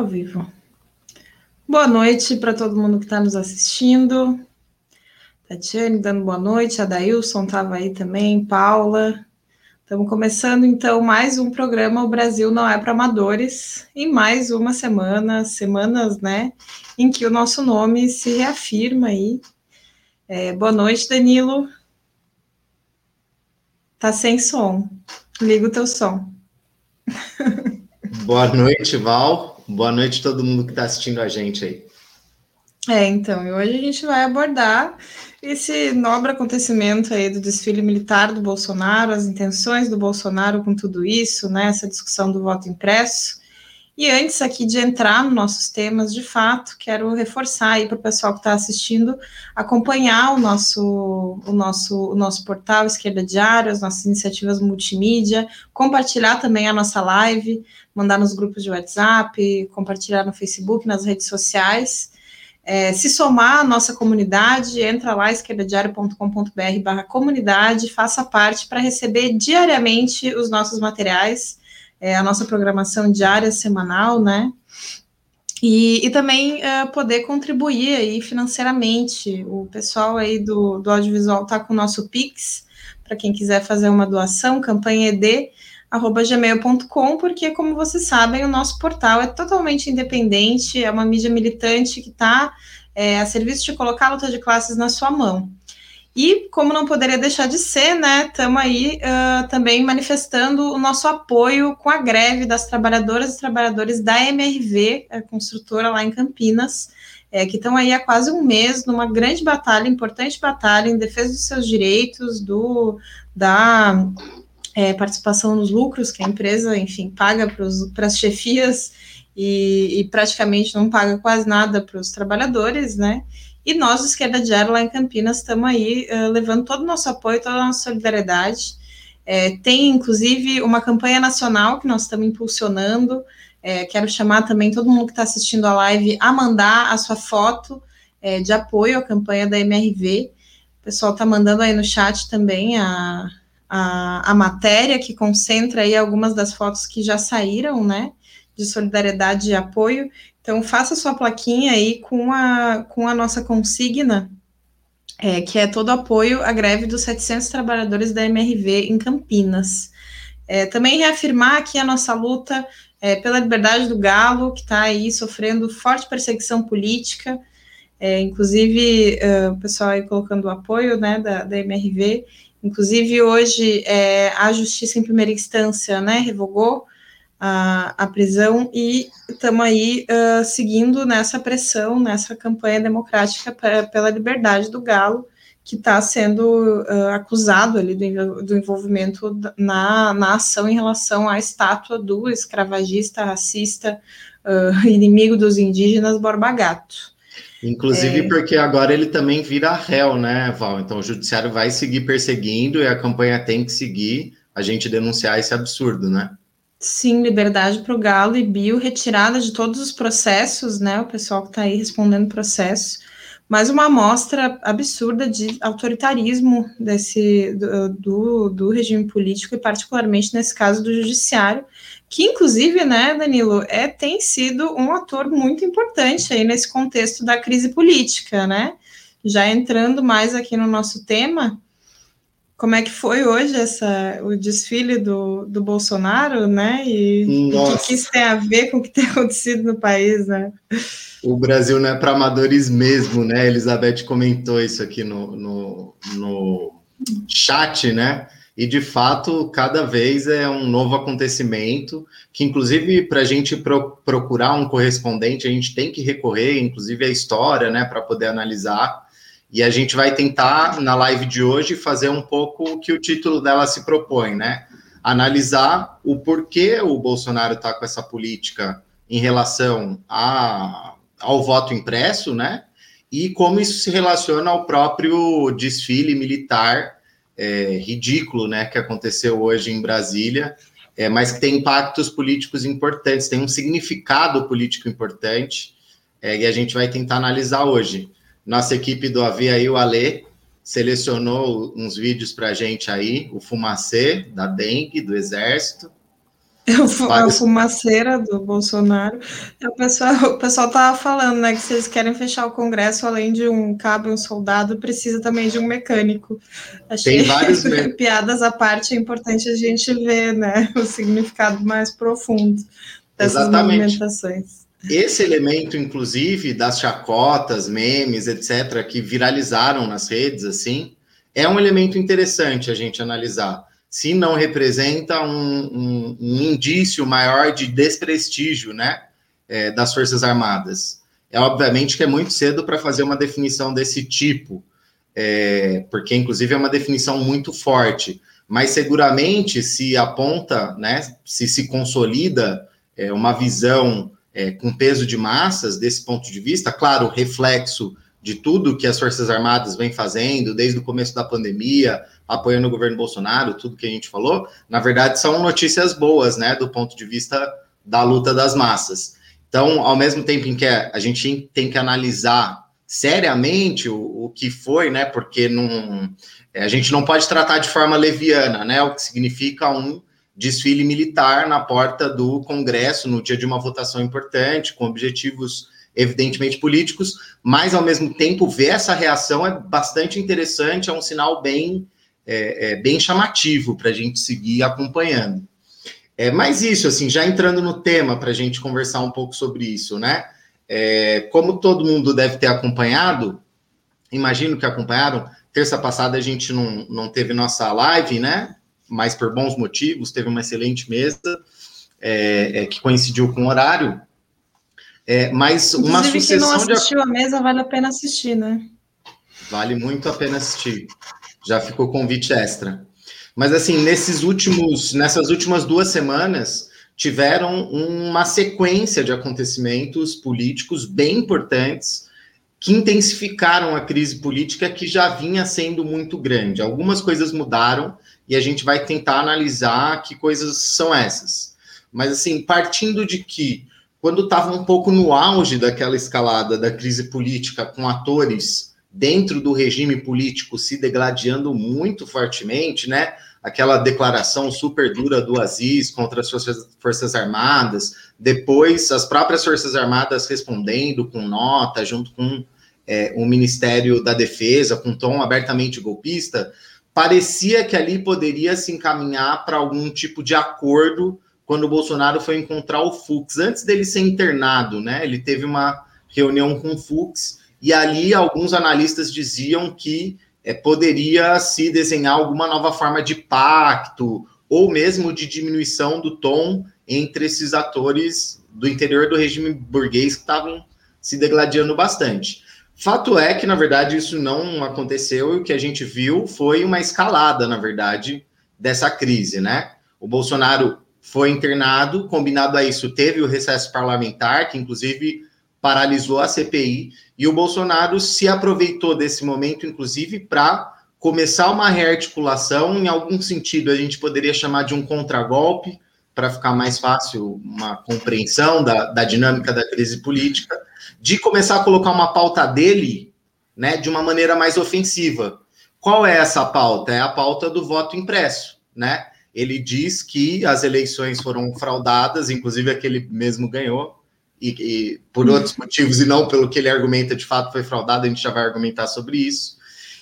Ao vivo. Boa noite para todo mundo que está nos assistindo. Tatiane dando boa noite, a Dailson estava aí também, Paula. Estamos começando então mais um programa O Brasil Não É para Amadores, em mais uma semana, semanas, né, em que o nosso nome se reafirma aí. É, boa noite, Danilo. Tá sem som. Liga o teu som. Boa noite, Val. Boa noite a todo mundo que está assistindo a gente aí. É, então, e hoje a gente vai abordar esse nobre acontecimento aí do desfile militar do Bolsonaro, as intenções do Bolsonaro com tudo isso, né, essa discussão do voto impresso. E antes aqui de entrar nos nossos temas, de fato, quero reforçar aí para o pessoal que está assistindo, acompanhar o nosso, o nosso, o nosso portal Esquerda Diário, as nossas iniciativas multimídia, compartilhar também a nossa live, mandar nos grupos de WhatsApp, compartilhar no Facebook, nas redes sociais. É, se somar à nossa comunidade, entra lá, esquerdadiario.com.br barra comunidade, faça parte para receber diariamente os nossos materiais é, a nossa programação diária, semanal, né? E, e também é, poder contribuir aí financeiramente. O pessoal aí do, do audiovisual está com o nosso Pix, para quem quiser fazer uma doação, campanha ED, arroba gmail.com, porque, como vocês sabem, o nosso portal é totalmente independente, é uma mídia militante que está é, a serviço de colocar a luta de classes na sua mão. E, como não poderia deixar de ser, né, estamos aí uh, também manifestando o nosso apoio com a greve das trabalhadoras e trabalhadores da MRV, a construtora lá em Campinas, é, que estão aí há quase um mês numa grande batalha, importante batalha em defesa dos seus direitos, do, da é, participação nos lucros que a empresa, enfim, paga para as chefias e, e praticamente não paga quase nada para os trabalhadores, né? E nós, do Esquerda Diário, lá em Campinas, estamos aí uh, levando todo o nosso apoio, toda a nossa solidariedade. É, tem, inclusive, uma campanha nacional que nós estamos impulsionando. É, quero chamar também todo mundo que está assistindo a live a mandar a sua foto é, de apoio à campanha da MRV. O pessoal está mandando aí no chat também a, a, a matéria que concentra aí algumas das fotos que já saíram, né? De solidariedade e apoio. Então, faça sua plaquinha aí com a, com a nossa consigna, é, que é todo apoio à greve dos 700 trabalhadores da MRV em Campinas. É, também reafirmar aqui a nossa luta é, pela liberdade do Galo, que está aí sofrendo forte perseguição política, é, inclusive uh, o pessoal aí colocando o apoio né, da, da MRV. Inclusive, hoje é, a Justiça em Primeira Instância né, revogou a, a prisão e estamos aí uh, seguindo nessa pressão, nessa campanha democrática pra, pela liberdade do Galo, que está sendo uh, acusado ali do, do envolvimento na, na ação em relação à estátua do escravagista, racista, uh, inimigo dos indígenas, Borba Gato. Inclusive é... porque agora ele também vira réu, né, Val? Então o judiciário vai seguir perseguindo e a campanha tem que seguir a gente denunciar esse absurdo, né? Sim, liberdade para o Galo e Bio, retirada de todos os processos, né? O pessoal que está aí respondendo processo, mas uma amostra absurda de autoritarismo desse do, do, do, regime político e particularmente nesse caso do judiciário, que inclusive, né, Danilo, é tem sido um ator muito importante aí nesse contexto da crise política, né? Já entrando mais aqui no nosso tema, como é que foi hoje essa, o desfile do, do Bolsonaro, né? E, o que, que, isso tem a ver com o que tem acontecido no país, né? O Brasil não é para amadores mesmo, né? Elizabeth comentou isso aqui no, no, no chat, né? E de fato, cada vez é um novo acontecimento, que inclusive para a gente pro, procurar um correspondente, a gente tem que recorrer, inclusive, à história, né, para poder analisar. E a gente vai tentar, na live de hoje, fazer um pouco o que o título dela se propõe, né? Analisar o porquê o Bolsonaro está com essa política em relação a, ao voto impresso, né? E como isso se relaciona ao próprio desfile militar é, ridículo, né? Que aconteceu hoje em Brasília, é, mas que tem impactos políticos importantes, tem um significado político importante, é, e a gente vai tentar analisar hoje. Nossa equipe do Avia aí, o Alê, selecionou uns vídeos para a gente aí, o Fumacê, da dengue, do Exército. A fumaceira do Bolsonaro. O pessoal, o pessoal tava falando, né, que se eles querem fechar o Congresso, além de um cabo e um soldado, precisa também de um mecânico. Achei Tem vários piadas à parte, é importante a gente ver, né, o significado mais profundo dessas Exatamente. movimentações. Esse elemento, inclusive, das chacotas, memes, etc., que viralizaram nas redes, assim, é um elemento interessante a gente analisar se não representa um, um, um indício maior de desprestígio, né, é, das Forças Armadas. É obviamente que é muito cedo para fazer uma definição desse tipo, é, porque inclusive é uma definição muito forte, mas seguramente se aponta, né, se se consolida é, uma visão é, com peso de massas desse ponto de vista, claro, reflexo de tudo que as Forças Armadas vêm fazendo desde o começo da pandemia, apoiando o governo Bolsonaro, tudo que a gente falou, na verdade são notícias boas, né, do ponto de vista da luta das massas. Então, ao mesmo tempo em que a gente tem que analisar seriamente o, o que foi, né, porque não, a gente não pode tratar de forma leviana, né, o que significa um desfile militar na porta do Congresso no dia de uma votação importante, com objetivos evidentemente políticos, mas ao mesmo tempo ver essa reação é bastante interessante, é um sinal bem é, é bem chamativo para a gente seguir acompanhando. É, mas isso, assim, já entrando no tema para a gente conversar um pouco sobre isso, né? É, como todo mundo deve ter acompanhado, imagino que acompanharam, terça passada a gente não, não teve nossa live, né? Mas por bons motivos, teve uma excelente mesa é, é, que coincidiu com o horário. É, mas Inclusive, uma sucessão quem não assistiu de... a mesa vale a pena assistir, né? Vale muito a pena assistir já ficou convite extra. Mas assim, nesses últimos, nessas últimas duas semanas, tiveram uma sequência de acontecimentos políticos bem importantes que intensificaram a crise política que já vinha sendo muito grande. Algumas coisas mudaram e a gente vai tentar analisar que coisas são essas. Mas assim, partindo de que quando estava um pouco no auge daquela escalada da crise política com atores dentro do regime político se degladiando muito fortemente, né? Aquela declaração super dura do Aziz contra as forças, forças Armadas, depois as próprias Forças Armadas respondendo com nota, junto com é, o Ministério da Defesa, com tom abertamente golpista, parecia que ali poderia se encaminhar para algum tipo de acordo quando o Bolsonaro foi encontrar o Fux. Antes dele ser internado, né? Ele teve uma reunião com o Fux e ali alguns analistas diziam que é, poderia se desenhar alguma nova forma de pacto ou mesmo de diminuição do tom entre esses atores do interior do regime burguês que estavam se degladiando bastante. Fato é que, na verdade, isso não aconteceu e o que a gente viu foi uma escalada, na verdade, dessa crise, né? O Bolsonaro foi internado, combinado a isso, teve o recesso parlamentar, que inclusive paralisou a CPI, e o Bolsonaro se aproveitou desse momento, inclusive, para começar uma rearticulação, em algum sentido a gente poderia chamar de um contragolpe, para ficar mais fácil uma compreensão da, da dinâmica da crise política, de começar a colocar uma pauta dele né, de uma maneira mais ofensiva. Qual é essa pauta? É a pauta do voto impresso, né? Ele diz que as eleições foram fraudadas, inclusive aquele mesmo ganhou, e, e, por outros motivos, e não pelo que ele argumenta de fato foi fraudado, a gente já vai argumentar sobre isso,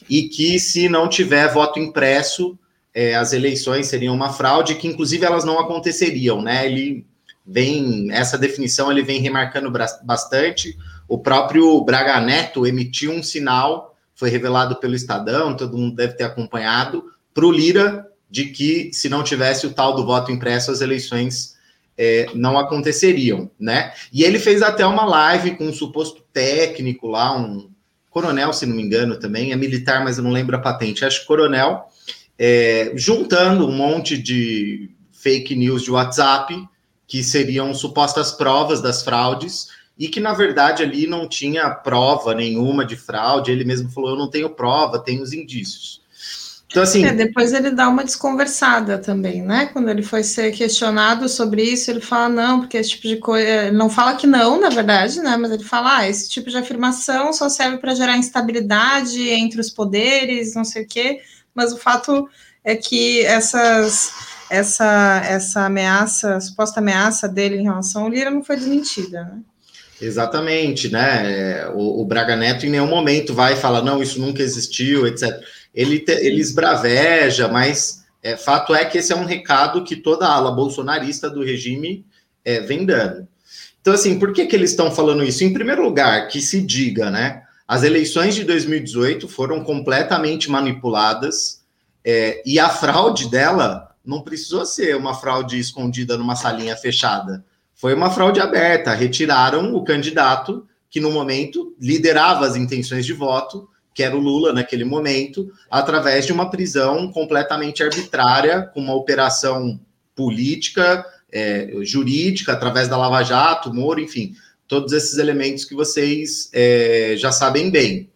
e que se não tiver voto impresso, é, as eleições seriam uma fraude, que inclusive elas não aconteceriam, né? Ele vem, essa definição ele vem remarcando bastante. O próprio Braga Neto emitiu um sinal, foi revelado pelo Estadão, todo mundo deve ter acompanhado, para o Lira, de que se não tivesse o tal do voto impresso, as eleições é, não aconteceriam, né? E ele fez até uma live com um suposto técnico lá, um coronel, se não me engano, também, é militar, mas eu não lembro a patente, acho que coronel, é, juntando um monte de fake news de WhatsApp, que seriam supostas provas das fraudes, e que na verdade ali não tinha prova nenhuma de fraude, ele mesmo falou: eu não tenho prova, tenho os indícios. Então, assim. É, depois ele dá uma desconversada também, né? Quando ele foi ser questionado sobre isso, ele fala não, porque esse tipo de coisa. Ele não fala que não, na verdade, né? Mas ele fala, ah, esse tipo de afirmação só serve para gerar instabilidade entre os poderes, não sei o quê. Mas o fato é que essas essa, essa ameaça, suposta ameaça dele em relação ao Lira não foi desmentida, né? Exatamente, né? O, o, Braga Neto em nenhum momento vai falar, não, isso nunca existiu, etc. Ele, te, ele esbraveja, mas é, fato é que esse é um recado que toda a ala bolsonarista do regime é, vem dando. Então, assim, por que, que eles estão falando isso? Em primeiro lugar, que se diga, né? As eleições de 2018 foram completamente manipuladas é, e a fraude dela não precisou ser uma fraude escondida numa salinha fechada. Foi uma fraude aberta. Retiraram o candidato que, no momento, liderava as intenções de voto, que era o Lula naquele momento, através de uma prisão completamente arbitrária, com uma operação política, é, jurídica, através da Lava Jato, Moro, enfim, todos esses elementos que vocês é, já sabem bem.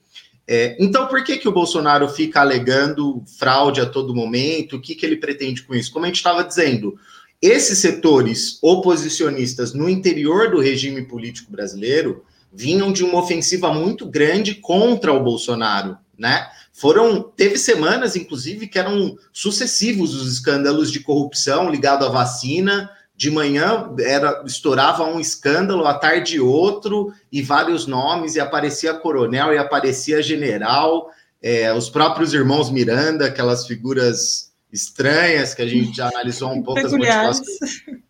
É, então, por que, que o Bolsonaro fica alegando fraude a todo momento? O que, que ele pretende com isso? Como a gente estava dizendo, esses setores oposicionistas no interior do regime político brasileiro vinham de uma ofensiva muito grande contra o Bolsonaro, né? Foram teve semanas, inclusive, que eram sucessivos os escândalos de corrupção ligado à vacina, de manhã era estourava um escândalo, à tarde outro, e vários nomes, e aparecia coronel, e aparecia general, é, os próprios irmãos Miranda, aquelas figuras estranhas que a gente já analisou um pouco, peculiares.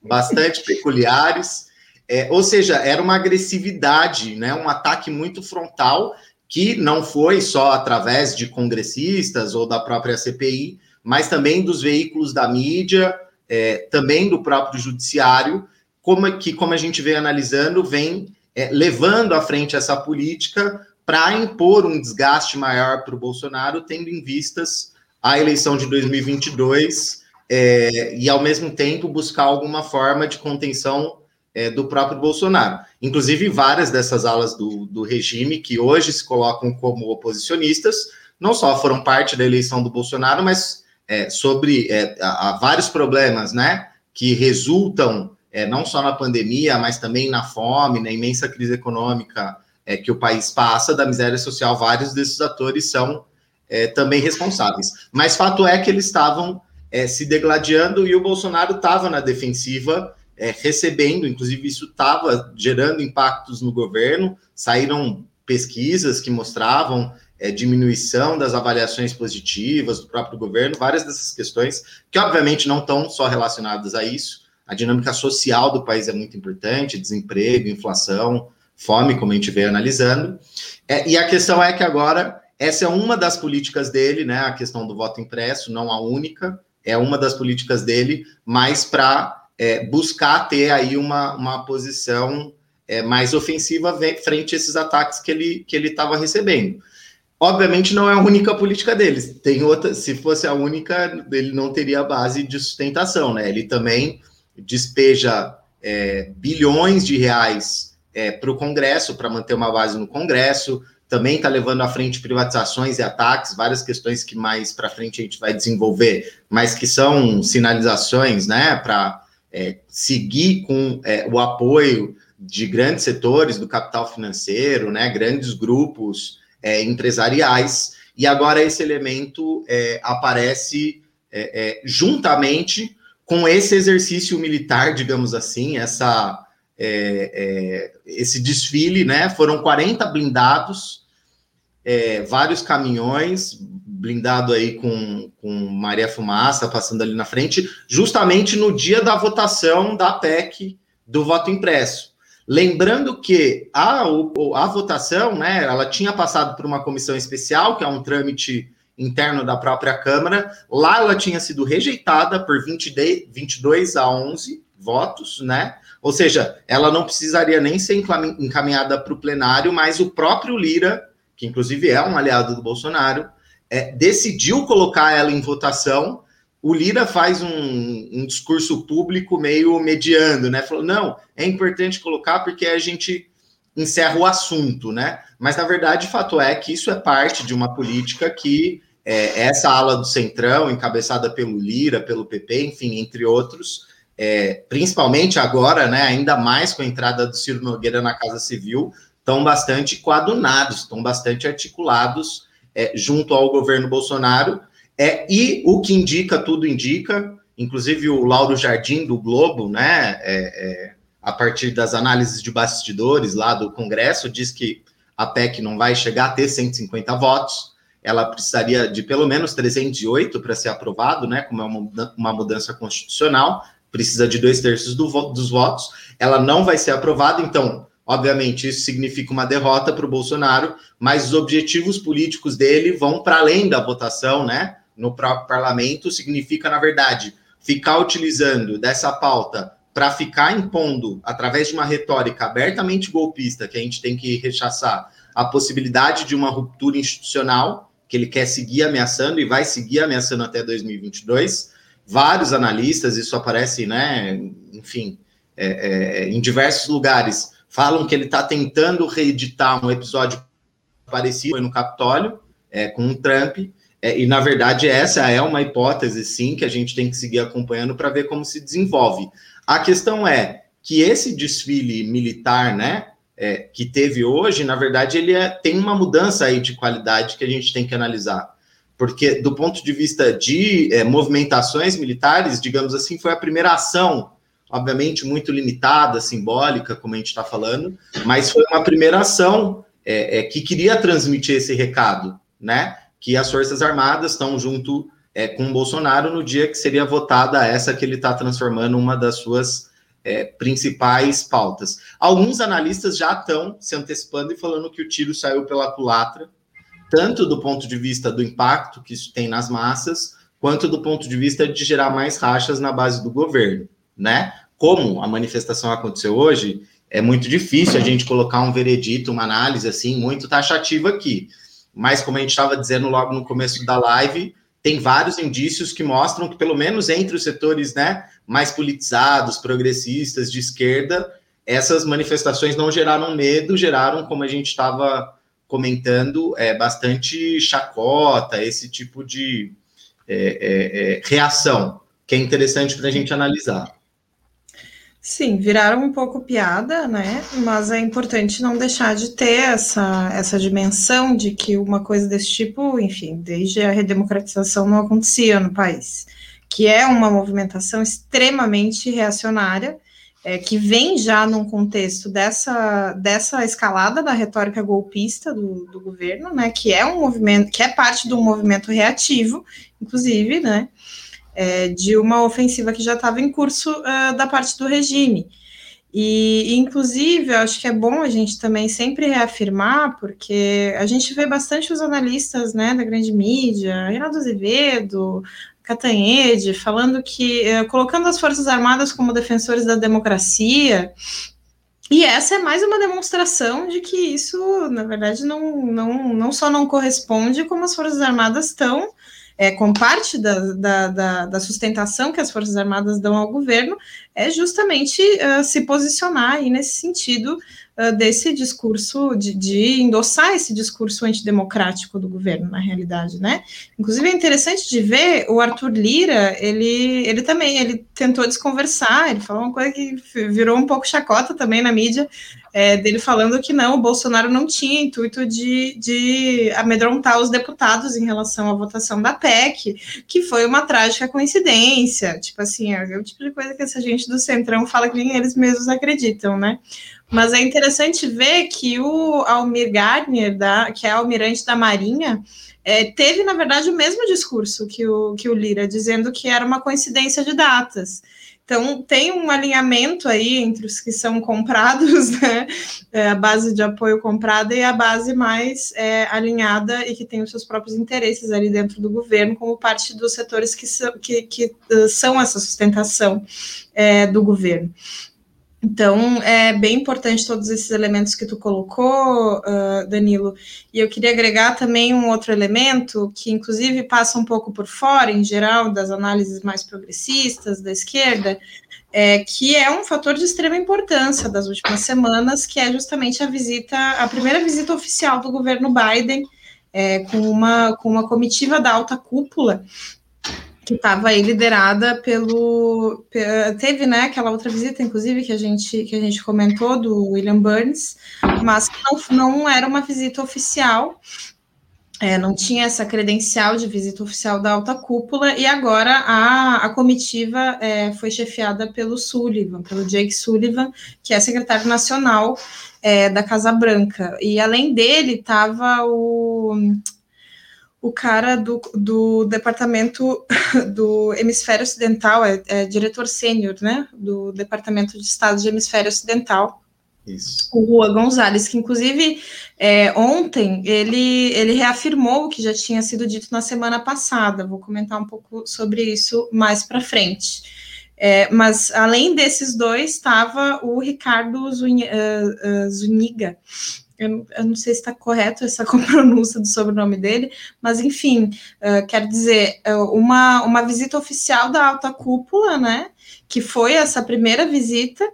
bastante peculiares. É, ou seja, era uma agressividade, né, um ataque muito frontal, que não foi só através de congressistas ou da própria CPI, mas também dos veículos da mídia, é, também do próprio judiciário, como que, como a gente vem analisando, vem é, levando à frente essa política para impor um desgaste maior para o Bolsonaro, tendo em vistas a eleição de 2022 é, e, ao mesmo tempo, buscar alguma forma de contenção é, do próprio Bolsonaro. Inclusive, várias dessas alas do, do regime, que hoje se colocam como oposicionistas, não só foram parte da eleição do Bolsonaro, mas é, sobre é, há vários problemas, né, que resultam é, não só na pandemia, mas também na fome, na imensa crise econômica é, que o país passa, da miséria social, vários desses atores são é, também responsáveis. Mas fato é que eles estavam é, se degladiando e o Bolsonaro estava na defensiva, recebendo, inclusive isso estava gerando impactos no governo, saíram pesquisas que mostravam é, diminuição das avaliações positivas do próprio governo, várias dessas questões, que obviamente não estão só relacionadas a isso. A dinâmica social do país é muito importante, desemprego, inflação, fome, como a gente veio analisando. É, e a questão é que agora, essa é uma das políticas dele, né? A questão do voto impresso, não a única, é uma das políticas dele, mas para é, buscar ter aí uma, uma posição é, mais ofensiva frente a esses ataques que ele que ele estava recebendo. Obviamente não é a única política deles. Tem outra, se fosse a única, ele não teria base de sustentação, né? Ele também despeja é, bilhões de reais é, para o Congresso, para manter uma base no Congresso, também está levando à frente privatizações e ataques, várias questões que mais para frente a gente vai desenvolver, mas que são sinalizações, né, para é, seguir com é, o apoio de grandes setores do capital financeiro, né, grandes grupos é, empresariais, e agora esse elemento é, aparece é, é, juntamente com esse exercício militar, digamos assim, essa, é, é, esse desfile, né? Foram 40 blindados, vários caminhões, blindado aí com, com Maria Fumaça passando ali na frente, justamente no dia da votação da PEC do voto impresso. Lembrando que a, a votação, né, ela tinha passado por uma comissão especial, que é um trâmite interno da própria Câmara. Lá ela tinha sido rejeitada por 20 de, 22 a 11 votos, né? Ou seja, ela não precisaria nem ser encaminhada para o plenário, mas o próprio Lira, que inclusive é um aliado do Bolsonaro, é, decidiu colocar ela em votação o Lira faz um, um, discurso público meio mediando, né? Falou, não, é importante colocar porque a gente encerra o assunto, né? Mas na verdade, fato é que isso é parte de uma política que é, essa ala do Centrão, encabeçada pelo Lira, pelo PP, enfim, entre outros, é, principalmente agora, né? Ainda mais com a entrada do Ciro Nogueira na Casa Civil, estão bastante coadunados, estão bastante articulados é, junto ao governo Bolsonaro é, e o que indica, tudo indica, inclusive o Lauro Jardim do Globo, né, é, é, a partir das análises de bastidores lá do Congresso, diz que a PEC não vai chegar a ter 150 votos, ela precisaria de pelo menos 308 para ser aprovado, né, como é uma, mudança constitucional, precisa de dois terços do, dos votos, ela não vai ser aprovada, então Obviamente, isso significa uma derrota para o Bolsonaro, mas os objetivos políticos dele vão para além da votação, né? No próprio parlamento, significa, na verdade, ficar utilizando dessa pauta para ficar impondo, através de uma retórica abertamente golpista, que a gente tem que rechaçar, a possibilidade de uma ruptura institucional, que ele quer seguir ameaçando e vai seguir ameaçando até 2022. Vários analistas, isso aparece, né? Enfim, é, é, em diversos lugares falam que ele está tentando reeditar um episódio parecido no Capitólio, é, com o Trump, é, e na verdade essa é uma hipótese, sim, que a gente tem que seguir acompanhando para ver como se desenvolve. A questão é que esse desfile militar, né, é, que teve hoje, na verdade, ele é, tem uma mudança aí de qualidade que a gente tem que analisar. Porque, do ponto de vista de é, movimentações militares, digamos assim, foi a primeira ação obviamente muito limitada, simbólica, como a gente está falando, mas foi uma primeira ação é, é, que queria transmitir esse recado, né? Que as Forças Armadas estão junto é, com o Bolsonaro no dia que seria votada essa que ele está transformando uma das suas é, principais pautas. Alguns analistas já estão se antecipando e falando que o tiro saiu pela culatra, tanto do ponto de vista do impacto que isso tem nas massas, quanto do ponto de vista de gerar mais rachas na base do governo, né? como a manifestação aconteceu hoje, é muito difícil a gente colocar um veredito, uma análise assim, muito taxativa aqui. Mas, como a gente estava dizendo logo no começo da live, tem vários indícios que mostram que, pelo menos entre os setores né, mais politizados, progressistas, de esquerda, essas manifestações não geraram medo, geraram, como a gente estava comentando, é, bastante chacota, esse tipo de é, é, é reação, que é interessante para a gente analisar. Sim, viraram um pouco piada, né? Mas é importante não deixar de ter essa, essa dimensão de que uma coisa desse tipo, enfim, desde a redemocratização não acontecia no país, que é uma movimentação extremamente reacionária, é, que vem já num contexto dessa, dessa escalada da retórica golpista do, do governo, né? Que é um movimento, que é parte de um movimento reativo, inclusive, né? É, de uma ofensiva que já estava em curso uh, da parte do regime. E, inclusive, eu acho que é bom a gente também sempre reafirmar, porque a gente vê bastante os analistas né, da grande mídia, Renato Azevedo, Catanhede, falando que, uh, colocando as Forças Armadas como defensores da democracia, e essa é mais uma demonstração de que isso, na verdade, não, não, não só não corresponde, como as Forças Armadas estão é, com parte da, da, da, da, sustentação que as Forças Armadas dão ao governo, é justamente uh, se posicionar aí nesse sentido desse discurso, de, de, endossar esse discurso antidemocrático do governo, na realidade, né? Inclusive é interessante de ver o Arthur Lira, ele, ele também, ele tentou desconversar, ele falou uma coisa que virou um pouco chacota também na mídia, é, dele falando que não, o Bolsonaro não tinha intuito de, de amedrontar os deputados em relação à votação da PEC, que foi uma trágica coincidência. Tipo assim, é o tipo de coisa que essa gente do Centrão fala que nem eles mesmos acreditam, né? Mas é interessante ver que o Almir Gardner, da, que é almirante da Marinha, é, teve, na verdade, o mesmo discurso que o, que o Lira, dizendo que era uma coincidência de datas. Então, tem um alinhamento aí entre os que são comprados, né, é, a base de apoio comprada e a base mais é, alinhada e que tem os seus próprios interesses ali dentro do governo, como parte dos setores que são, que, que são essa sustentação é, do governo. Então, é bem importante todos esses elementos que tu colocou, uh, Danilo. E eu queria agregar também um outro elemento que, inclusive, passa um pouco por fora, em geral, das análises mais progressistas da esquerda, é, que é um fator de extrema importância das últimas semanas, que é justamente a visita, a primeira visita oficial do governo Biden, é, com, uma, com uma comitiva da alta cúpula que estava aí liderada pelo teve né aquela outra visita inclusive que a gente que a gente comentou do William Burns mas não, não era uma visita oficial é, não tinha essa credencial de visita oficial da alta cúpula, e agora a, a comitiva é, foi chefiada pelo Sullivan, pelo Jake Sullivan, que é secretário nacional é, da Casa Branca. E além dele estava o, o cara do, do departamento do Hemisfério Ocidental, é, é diretor sênior, né, do Departamento de Estado de Hemisfério Ocidental, isso. O Rua Gonzalez, que inclusive é, ontem ele, ele reafirmou o que já tinha sido dito na semana passada. Vou comentar um pouco sobre isso mais para frente. É, mas além desses dois, estava o Ricardo eh, Zuniga. Eu, não sei se está correto essa pronúncia do sobrenome dele, mas enfim, uh, quero dizer, uma, uma visita oficial da alta cúpula, né? Que foi essa primeira visita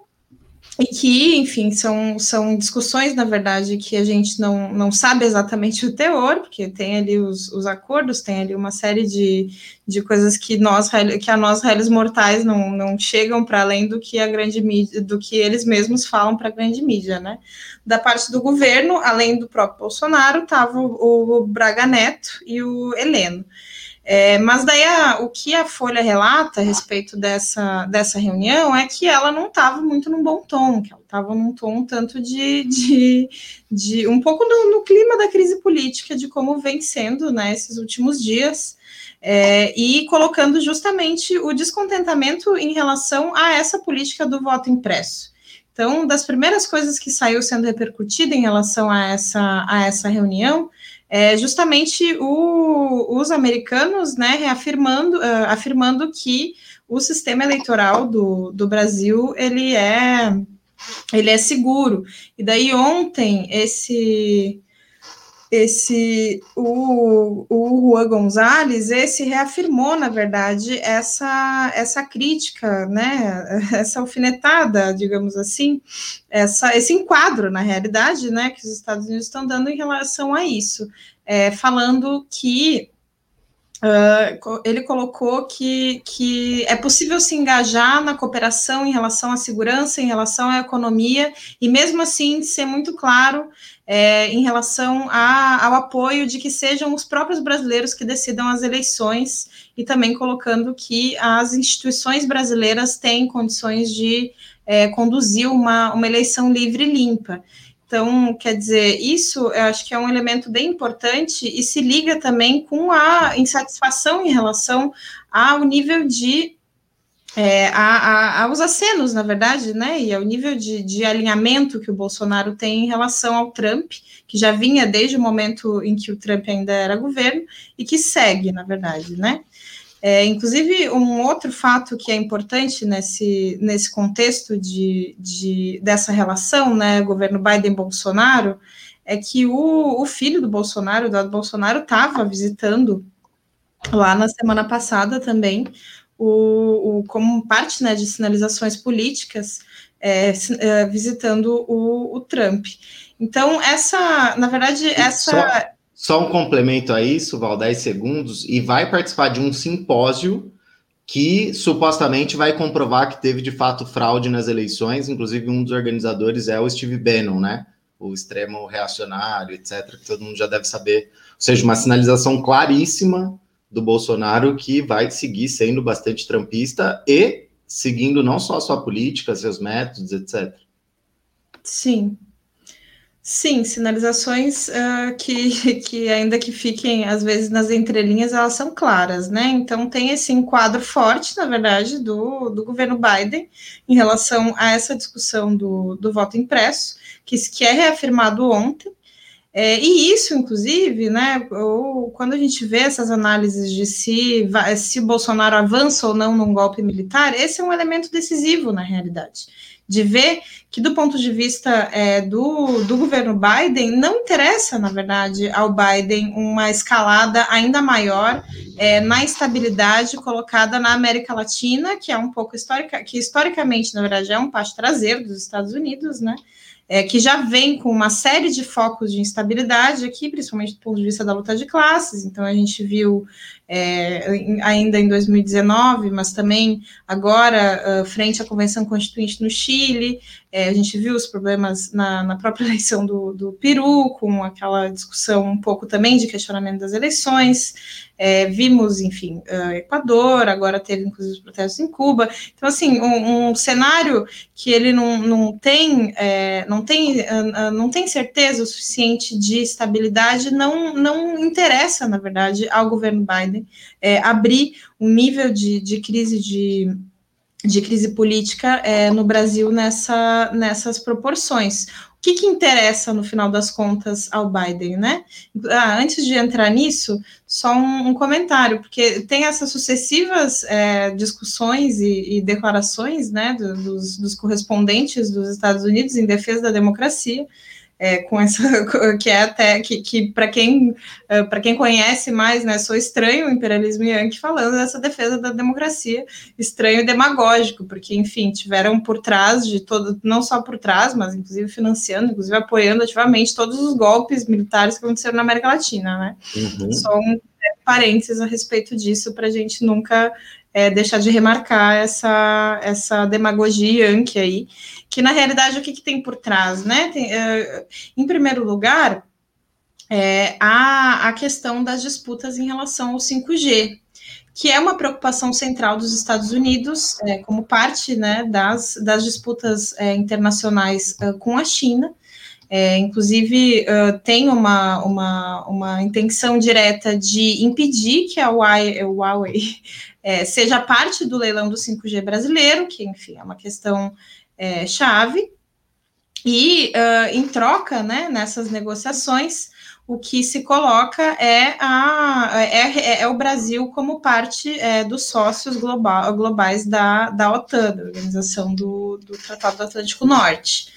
e que, enfim, são, são discussões, na verdade, que a gente não, não sabe exatamente o teor, porque tem ali os, os acordos, tem ali uma série de, de coisas que nós, que a nós, réis mortais, não, não chegam para além do que a grande mídia, do que eles mesmos falam para a grande mídia, né? Da parte do governo, além do próprio Bolsonaro, estava o, o Braga Neto e o Heleno. É, mas daí a, o que a Folha relata a respeito dessa, dessa reunião é que ela não estava muito num bom tom, que ela estava num tom tanto de, de, de um pouco no, no, clima da crise política, de como vem sendo né, esses últimos dias, é, e colocando justamente o descontentamento em relação a essa política do voto impresso. Então, das primeiras coisas que saiu sendo repercutida em relação a essa, a essa reunião é justamente o, os americanos, né, reafirmando, uh, afirmando que o sistema eleitoral do, do Brasil ele é ele é seguro. E daí ontem esse esse o, o Juan Gonzalez, esse reafirmou, na verdade, essa, essa crítica, né, essa alfinetada, digamos assim, essa, esse enquadro, na realidade, né, que os Estados Unidos estão dando em relação a isso, é, falando que Uh, ele colocou que, que é possível se engajar na cooperação em relação à segurança, em relação à economia, e mesmo assim ser muito claro é, em relação a, ao apoio de que sejam os próprios brasileiros que decidam as eleições, e também colocando que as instituições brasileiras têm condições de é, conduzir uma, uma eleição livre e limpa. Então, quer dizer, isso eu acho que é um elemento bem importante e se liga também com a insatisfação em relação ao nível de. É, a, a, aos acenos, na verdade, né, e ao nível de, de alinhamento que o Bolsonaro tem em relação ao Trump, que já vinha desde o momento em que o Trump ainda era governo, e que segue, na verdade, né. É, inclusive, um outro fato que é importante nesse, nesse contexto de, de, dessa relação, né, governo Biden-Bolsonaro, é que o, o filho do Bolsonaro, o Dado Bolsonaro, estava visitando lá na semana passada também, o, o como parte né, de sinalizações políticas, é, é, visitando o, o Trump. Então, essa, na verdade, essa. Só um complemento a isso, Val, 10 segundos, e vai participar de um simpósio que supostamente vai comprovar que teve de fato fraude nas eleições. Inclusive, um dos organizadores é o Steve Bannon, né? O extremo reacionário, etc., que todo mundo já deve saber. Ou seja, uma sinalização claríssima do Bolsonaro que vai seguir sendo bastante trampista e seguindo não só a sua política, seus métodos, etc. Sim, Sim, sinalizações uh, que, que, ainda que fiquem, às vezes, nas entrelinhas, elas são claras, né? Então, tem esse enquadro forte, na verdade, do, do governo Biden em relação a essa discussão do, do voto impresso, que, que é reafirmado ontem. É, e isso, inclusive, né, ou, quando a gente vê essas análises de se, se Bolsonaro avança ou não num golpe militar, esse é um elemento decisivo, na realidade de ver que, do ponto de vista é, do, do governo Biden, não interessa, na verdade, ao Biden uma escalada ainda maior é, na estabilidade colocada na América Latina, que é um pouco histórica, que historicamente, na verdade, é um passo traseiro dos Estados Unidos, né? É, que já vem com uma série de focos de instabilidade aqui, principalmente do ponto de vista da luta de classes. Então, a gente viu é, ainda em 2019, mas também agora, uh, frente à Convenção Constituinte no Chile, é, a gente viu os problemas na, na própria eleição do, do, Peru, com aquela discussão um pouco também de questionamento das eleições. É, vimos, enfim, uh, Equador, agora teve inclusive os protestos em Cuba. Então, assim, um, um cenário que ele não, não tem, é, não, tem uh, não tem certeza o suficiente de estabilidade, não, não interessa, na verdade, ao governo Biden é, abrir um nível de, de crise de de crise política é, no Brasil nessa, nessas proporções. O que, que, interessa, no final das contas, ao Biden, né? Ah, antes de entrar nisso, só um, um comentário, porque tem essas sucessivas é, discussões e, e, declarações, né, dos, dos correspondentes dos Estados Unidos em defesa da democracia, é, com essa que é até que, que para quem uh, para quem conhece mais, né, sou estranho o imperialismo yankee falando dessa defesa da democracia, estranho e demagógico, porque enfim tiveram por trás de todo, não só por trás, mas inclusive financiando, inclusive apoiando ativamente todos os golpes militares que aconteceram na América Latina, né? Uhum. Só um é, parênteses a respeito disso para a gente nunca é, deixar de remarcar essa, essa demagogia yankee aí, que na realidade o que, que tem por trás, né? Tem, é, em primeiro lugar, é, a, a questão das disputas em relação ao 5G, que é uma preocupação central dos Estados Unidos, é, como parte né, das, das disputas é, internacionais é, com a China. É, inclusive, uh, tem uma, uma, uma intenção direta de impedir que a Huawei, Huawei é, seja parte do leilão do 5G brasileiro, que, enfim, é uma questão é, chave. E, uh, em troca, né, nessas negociações, o que se coloca é, a, é, é o Brasil como parte é, dos sócios global, globais da, da OTAN, da Organização do, do Tratado do Atlântico Norte.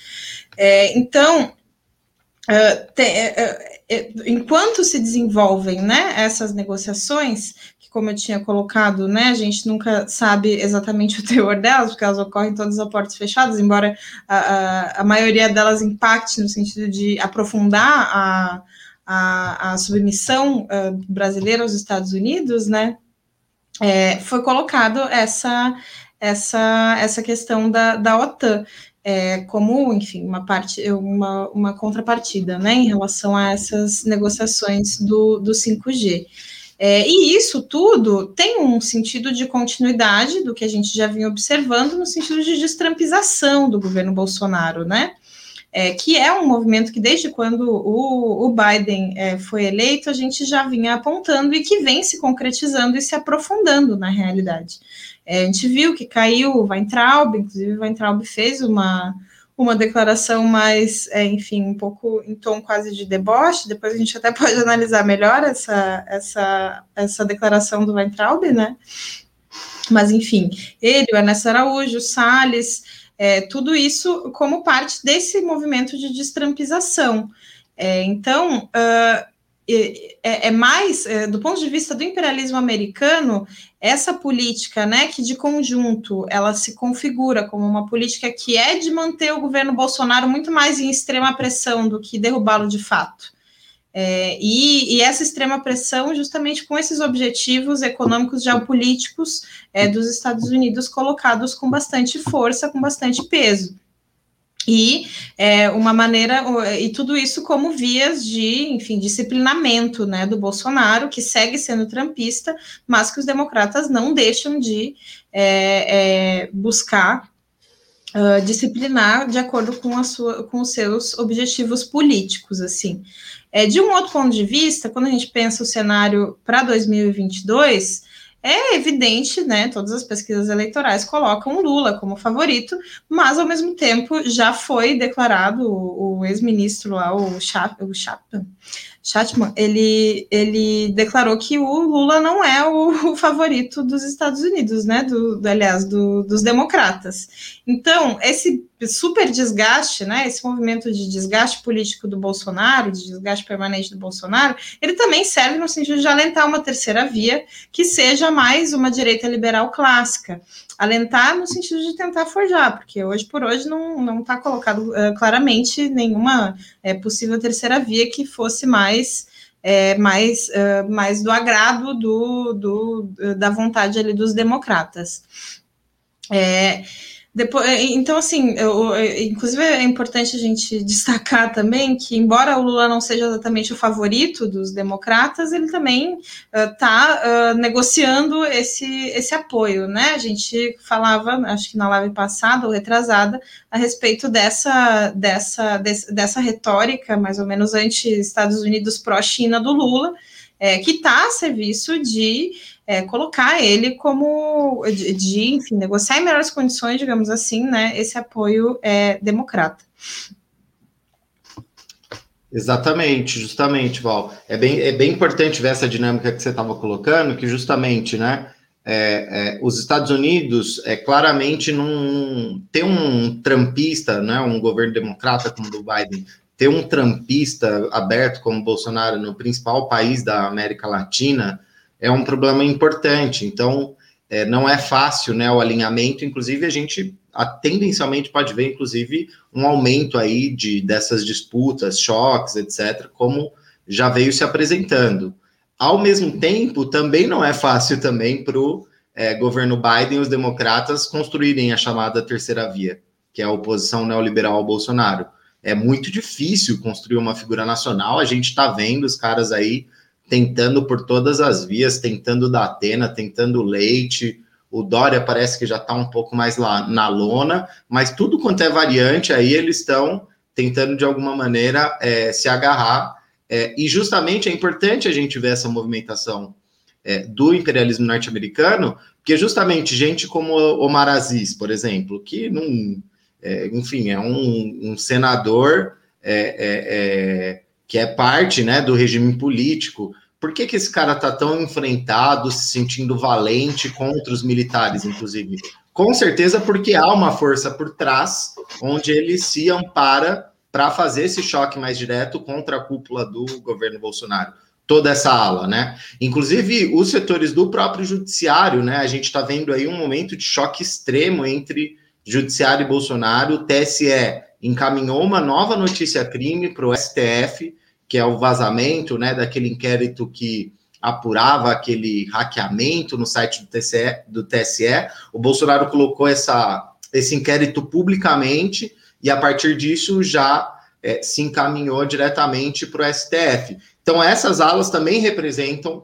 É, então, Uh, te, uh, enquanto se desenvolvem né, essas negociações, como eu tinha colocado, né, a gente nunca sabe exatamente o teor delas, porque elas ocorrem todas a portas fechadas, embora a, a, a maioria delas impacte no sentido de aprofundar a, a, a submissão brasileira aos Estados Unidos, né, é, foi colocado essa, essa, essa questão da, da OTAN é, como, enfim, uma parte, uma, uma contrapartida, né, em relação a essas negociações do, do 5G. É, e isso tudo tem um sentido de continuidade do que a gente já vinha observando, no sentido de destrampização do governo Bolsonaro, né? É, que é um movimento que, desde quando o, o Biden é, foi eleito, a gente já vinha apontando e que vem se concretizando e se aprofundando na realidade. É, a gente viu que caiu o Weintraub, inclusive o Weintraub fez uma, uma declaração mais, é, enfim, um pouco em tom quase de deboche, depois a gente até pode analisar melhor essa, essa, essa declaração do Weintraub, né? Mas, enfim, ele, o Ernesto Araújo, o Salles, é, tudo isso como parte desse movimento de destrampização. É, então, uh, é, é, mais, é, do ponto de vista do imperialismo americano, essa política, né, que de conjunto ela se configura como uma política que é de manter o governo Bolsonaro muito mais em extrema pressão do que derrubá-lo de fato. É, e, e, essa extrema pressão, justamente com esses objetivos econômicos geopolíticos é, dos Estados Unidos colocados com bastante força, com bastante peso e é, uma maneira e tudo isso como vias de, enfim, disciplinamento, né, do Bolsonaro, que segue sendo trampista, mas que os democratas não deixam de é, é, buscar uh, disciplinar de acordo com, a sua, com os seus objetivos políticos, assim. É, de um outro ponto de vista, quando a gente pensa o cenário para 2022 é evidente, né? Todas as pesquisas eleitorais colocam Lula como favorito, mas ao mesmo tempo já foi declarado o, o ex-ministro lá, o Chapman, o Chapman Chatman, ele, ele declarou que o Lula não é o, o favorito dos Estados Unidos, né? Do, do aliás, do, dos democratas. Então, esse super desgaste, né? Esse movimento de desgaste político do Bolsonaro, de desgaste permanente do Bolsonaro, ele também serve no sentido de alentar uma terceira via que seja mais uma direita liberal clássica alentar no sentido de tentar forjar, porque hoje por hoje não está colocado uh, claramente nenhuma é, possível terceira via que fosse mais é, mais, uh, mais do agrado do, do, da vontade ali dos democratas. É, depois, é, então, assim, eu, inclusive é importante a gente destacar também que, embora o Lula não seja exatamente o favorito dos democratas, ele também está uh, uh, negociando esse, esse apoio, né? A gente falava, acho que na live passada ou retrasada, a respeito dessa, dessa, desse, dessa retórica, mais ou menos anti-Estados Unidos pró-China do Lula, é, que está a serviço de é, colocar ele como de, de, enfim, negociar em melhores condições, digamos assim, né, esse apoio é, democrata. Exatamente, justamente, Val. É bem, é bem importante ver essa dinâmica que você estava colocando, que justamente, né, é, é, os Estados Unidos é claramente não tem um trampista, né, um governo democrata como o do Biden, ter um trampista aberto como Bolsonaro no principal país da América Latina, é um problema importante. Então, é, não é fácil né, o alinhamento, inclusive a gente a, tendencialmente pode ver, inclusive, um aumento aí de dessas disputas, choques, etc., como já veio se apresentando. Ao mesmo tempo, também não é fácil também para o é, governo Biden e os democratas construírem a chamada terceira via, que é a oposição neoliberal ao Bolsonaro. É muito difícil construir uma figura nacional, a gente está vendo os caras aí tentando por todas as vias, tentando da Atena, tentando leite. O Dória parece que já está um pouco mais lá na lona, mas tudo quanto é variante aí, eles estão tentando de alguma maneira é, se agarrar. É, e justamente é importante a gente ver essa movimentação é, do imperialismo norte-americano, porque justamente gente como Omar Aziz, por exemplo, que não, é, enfim, é um, um senador é, é, é, que é parte né, do regime político, por que, que esse cara tá tão enfrentado, se sentindo valente contra os militares, inclusive? Com certeza porque há uma força por trás, onde ele se ampara para fazer esse choque mais direto contra a cúpula do governo Bolsonaro. Toda essa ala, né? Inclusive, os setores do próprio judiciário, né? A gente está vendo aí um momento de choque extremo entre judiciário e Bolsonaro. O TSE encaminhou uma nova notícia crime para o STF que é o vazamento né, daquele inquérito que apurava aquele hackeamento no site do TSE, do TSE. O Bolsonaro colocou essa, esse inquérito publicamente e, a partir disso, já é, se encaminhou diretamente para o STF. Então, essas alas também representam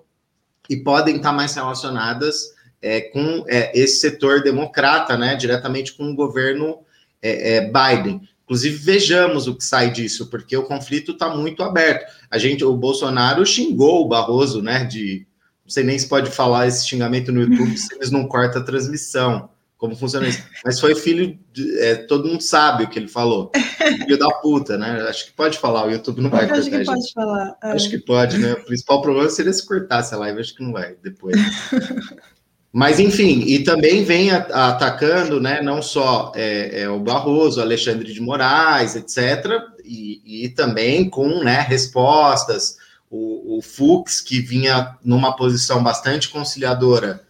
e podem estar mais relacionadas é, com é, esse setor democrata, né, diretamente com o governo é, é, Biden. Inclusive, vejamos o que sai disso, porque o conflito está muito aberto. A gente, o Bolsonaro xingou o Barroso, né? De não sei nem se pode falar esse xingamento no YouTube se eles não cortam a transmissão. Como funciona isso? Mas foi filho de, é, todo mundo sabe o que ele falou. Filho da puta, né? Acho que pode falar, o YouTube não vai cortar. Acho que pode gente. falar. É. Acho que pode, né? O principal problema seria se cortasse a live, acho que não vai depois. Mas, enfim, e também vem atacando, né, não só é, é, o Barroso, Alexandre de Moraes, etc., e, e também com né, respostas. O, o, Fux, que vinha numa posição bastante conciliadora,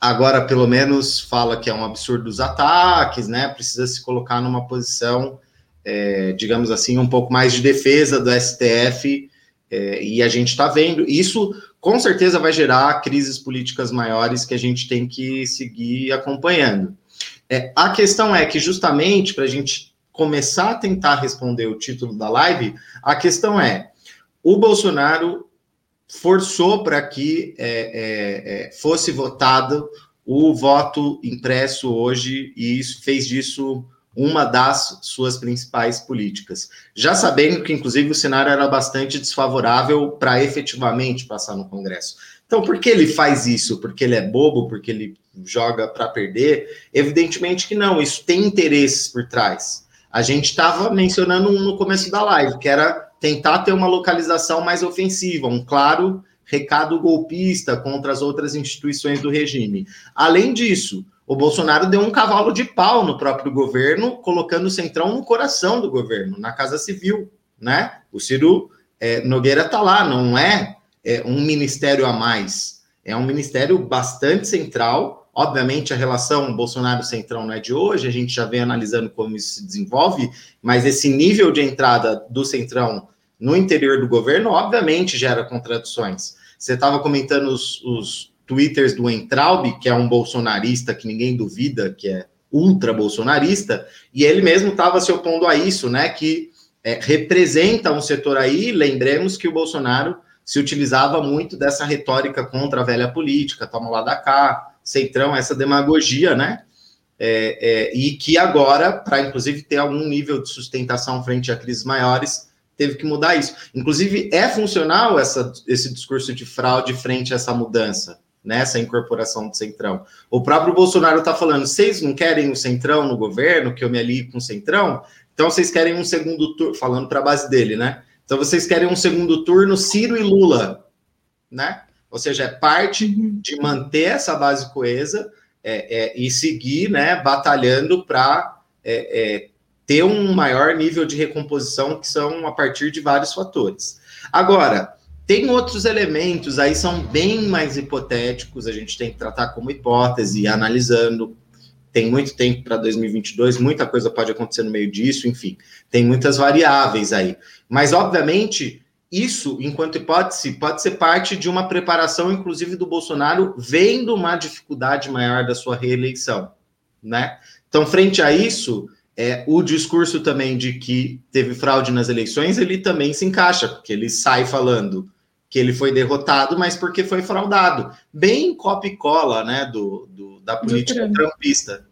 agora pelo menos fala que é um absurdo os ataques, né, precisa se colocar numa posição, é, digamos assim, um pouco mais de defesa do STF, é, e a gente está vendo isso com certeza vai gerar crises políticas maiores que a gente tem que seguir acompanhando. É, a questão é que, justamente, para a gente começar a tentar responder o título da live, a questão é: o Bolsonaro forçou para que é, é, é, fosse votado o voto impresso hoje e isso, fez disso uma das suas principais políticas. Já sabendo que, inclusive, o cenário era bastante desfavorável para efetivamente passar no Congresso. Então, por que ele faz isso? Porque ele é bobo? Porque ele joga para perder? Evidentemente que não, isso tem interesses por trás. A gente estava mencionando um no começo da live, que era tentar ter uma localização mais ofensiva, um claro recado golpista contra as outras instituições do regime. Além disso, o Bolsonaro deu um cavalo de pau no próprio governo, colocando o Centrão no coração do governo, na Casa Civil, né? O Ciro é, Nogueira está lá, não é, é um ministério a mais, é um ministério bastante central. Obviamente, a relação Bolsonaro-Centrão não é de hoje, a gente já vem analisando como isso se desenvolve, mas esse nível de entrada do Centrão no interior do governo, obviamente gera contradições. Você estava comentando os, os twitters do Entraub, que é um bolsonarista que ninguém duvida que é ultra bolsonarista, e ele mesmo estava se opondo a isso, né? Que é, representa um setor aí, lembremos que o Bolsonaro se utilizava muito dessa retórica contra a velha política, toma lá da cá, centrão, essa demagogia, né? É, é, e que agora, para inclusive ter algum nível de sustentação frente a crises maiores, teve que mudar isso. Inclusive, é funcional essa, esse discurso de fraude frente a essa mudança, nessa né? incorporação do Centrão. O próprio Bolsonaro está falando: vocês não querem o Centrão no governo, que eu me alie com o Centrão? Então vocês querem um segundo turno, falando para a base dele, né? Então vocês querem um segundo turno Ciro e Lula, né? Ou seja, é parte de manter essa base coesa é, é, e seguir, né, batalhando para é, é, ter um maior nível de recomposição, que são a partir de vários fatores. Agora, tem outros elementos, aí são bem mais hipotéticos, a gente tem que tratar como hipótese, analisando. Tem muito tempo para 2022, muita coisa pode acontecer no meio disso, enfim, tem muitas variáveis aí. Mas, obviamente, isso, enquanto hipótese, pode ser parte de uma preparação, inclusive, do Bolsonaro, vendo uma dificuldade maior da sua reeleição, né? Então, frente a isso, é, o discurso também de que teve fraude nas eleições, ele também se encaixa, porque ele sai falando que ele foi derrotado, mas porque foi fraudado. Bem copy cola, né, do, do da política trumpista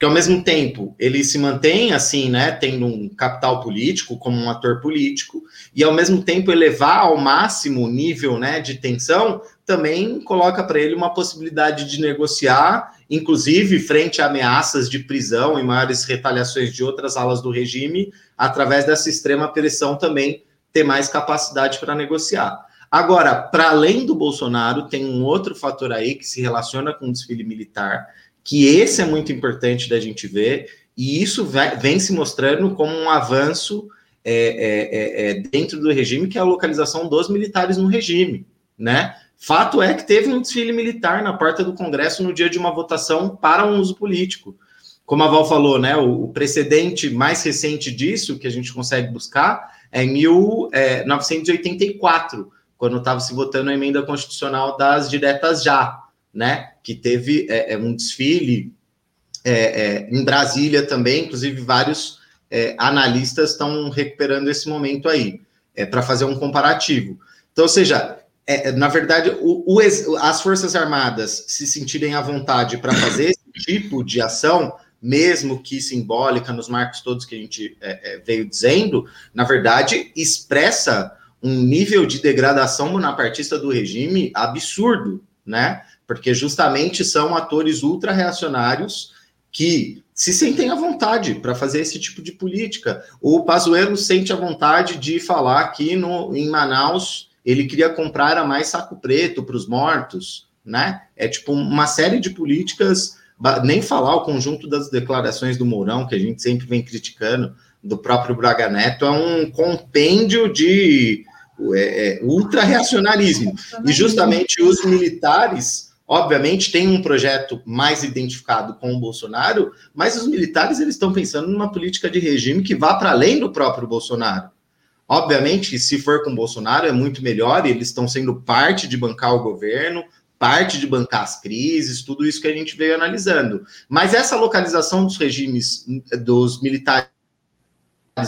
porque ao mesmo tempo ele se mantém assim, né, tendo um capital político como um ator político, e ao mesmo tempo elevar ao máximo o nível, né, de tensão, também coloca para ele uma possibilidade de negociar, inclusive frente a ameaças de prisão e maiores retaliações de outras alas do regime, através dessa extrema pressão também ter mais capacidade para negociar. Agora, para além do Bolsonaro, tem um outro fator aí que se relaciona com o desfile militar, que esse é muito importante da gente ver, e isso vem se mostrando como um avanço é, é, é, é, dentro do regime, que é a localização dos militares no regime, né? Fato é que teve um desfile militar na porta do Congresso no dia de uma votação para um uso político. Como a Val falou, né, o, precedente mais recente disso que a gente consegue buscar é em 1984, é, quando estava se votando a emenda constitucional das diretas já, né? Que teve é, é um desfile é, é, em Brasília também, inclusive vários é, analistas estão recuperando esse momento aí, é, para fazer um comparativo. Então, ou seja, na verdade, o, o, as Forças Armadas se sentirem à vontade para fazer esse tipo de ação, mesmo que simbólica, nos marcos todos que a gente veio dizendo, na verdade, expressa um nível de degradação bonapartista do regime absurdo, né? porque justamente são atores ultra-reacionários que se sentem à vontade para fazer esse tipo de política. O Pazuello sente a vontade de falar que no, em Manaus ele queria comprar a mais saco preto para os mortos, né? É tipo uma série de políticas, nem falar o conjunto das declarações do Mourão, que a gente sempre vem criticando, do próprio Braga Neto, é um compêndio de é, é, ultra-reacionarismo. E justamente os militares Obviamente tem um projeto mais identificado com o Bolsonaro, mas os militares eles estão pensando numa política de regime que vá para além do próprio Bolsonaro. Obviamente, se for com o Bolsonaro é muito melhor, e eles estão sendo parte de bancar o governo, parte de bancar as crises, tudo isso que a gente veio analisando. Mas essa localização dos regimes dos militares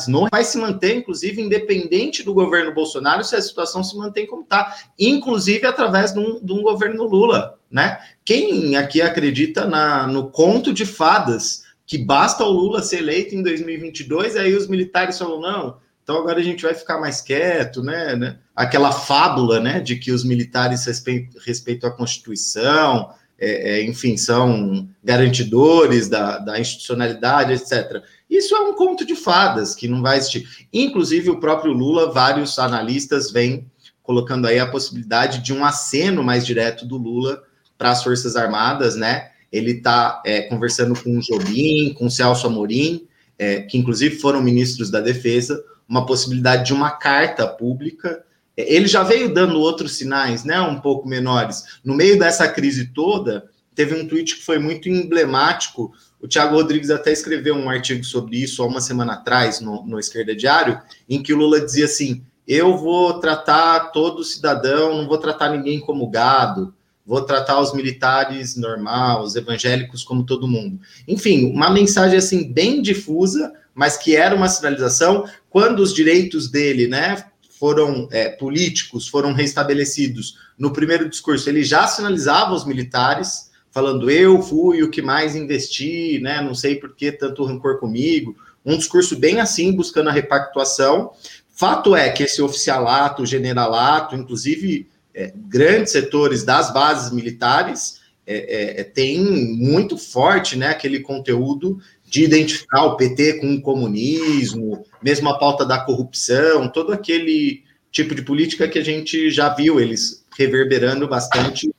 não vai se manter, inclusive, independente do governo Bolsonaro, se a situação se mantém como está, inclusive através de um, de um, governo Lula, né? Quem aqui acredita na, no conto de fadas que basta o Lula ser eleito em 2022, aí os militares falam, não, então agora a gente vai ficar mais quieto, né? né? Aquela fábula, né, de que os militares respeitam, respeitam a Constituição, é, é, enfim, são garantidores da, da institucionalidade, etc. Isso é um conto de fadas que não vai existir. Inclusive, o próprio Lula, vários analistas vêm colocando aí a possibilidade de um aceno mais direto do Lula para as Forças Armadas, né? Ele está é, conversando com o Jobim, com o Celso Amorim, é, que inclusive foram ministros da Defesa, uma possibilidade de uma carta pública. É, ele já veio dando outros sinais, né? Um pouco menores. No meio dessa crise toda, teve um tweet que foi muito emblemático o Thiago Rodrigues até escreveu um artigo sobre isso há uma semana atrás, no, no Esquerda Diário, em que o Lula dizia assim: eu vou tratar todo cidadão, não vou tratar ninguém como gado, vou tratar os militares normal, os evangélicos como todo mundo. Enfim, uma mensagem assim bem difusa, mas que era uma sinalização quando os direitos dele, né, foram é, políticos, foram restabelecidos. No primeiro discurso, ele já sinalizava os militares, falando eu fui o que mais investi, né, não sei por que tanto rancor comigo. Um discurso bem assim, buscando a repactuação. Fato é que esse oficialato, generalato, inclusive é, grandes setores das bases militares, é, é, é, tem muito forte né, aquele conteúdo de identificar o PT com o comunismo, mesmo a pauta da corrupção, todo aquele tipo de política que a gente já viu eles reverberando bastante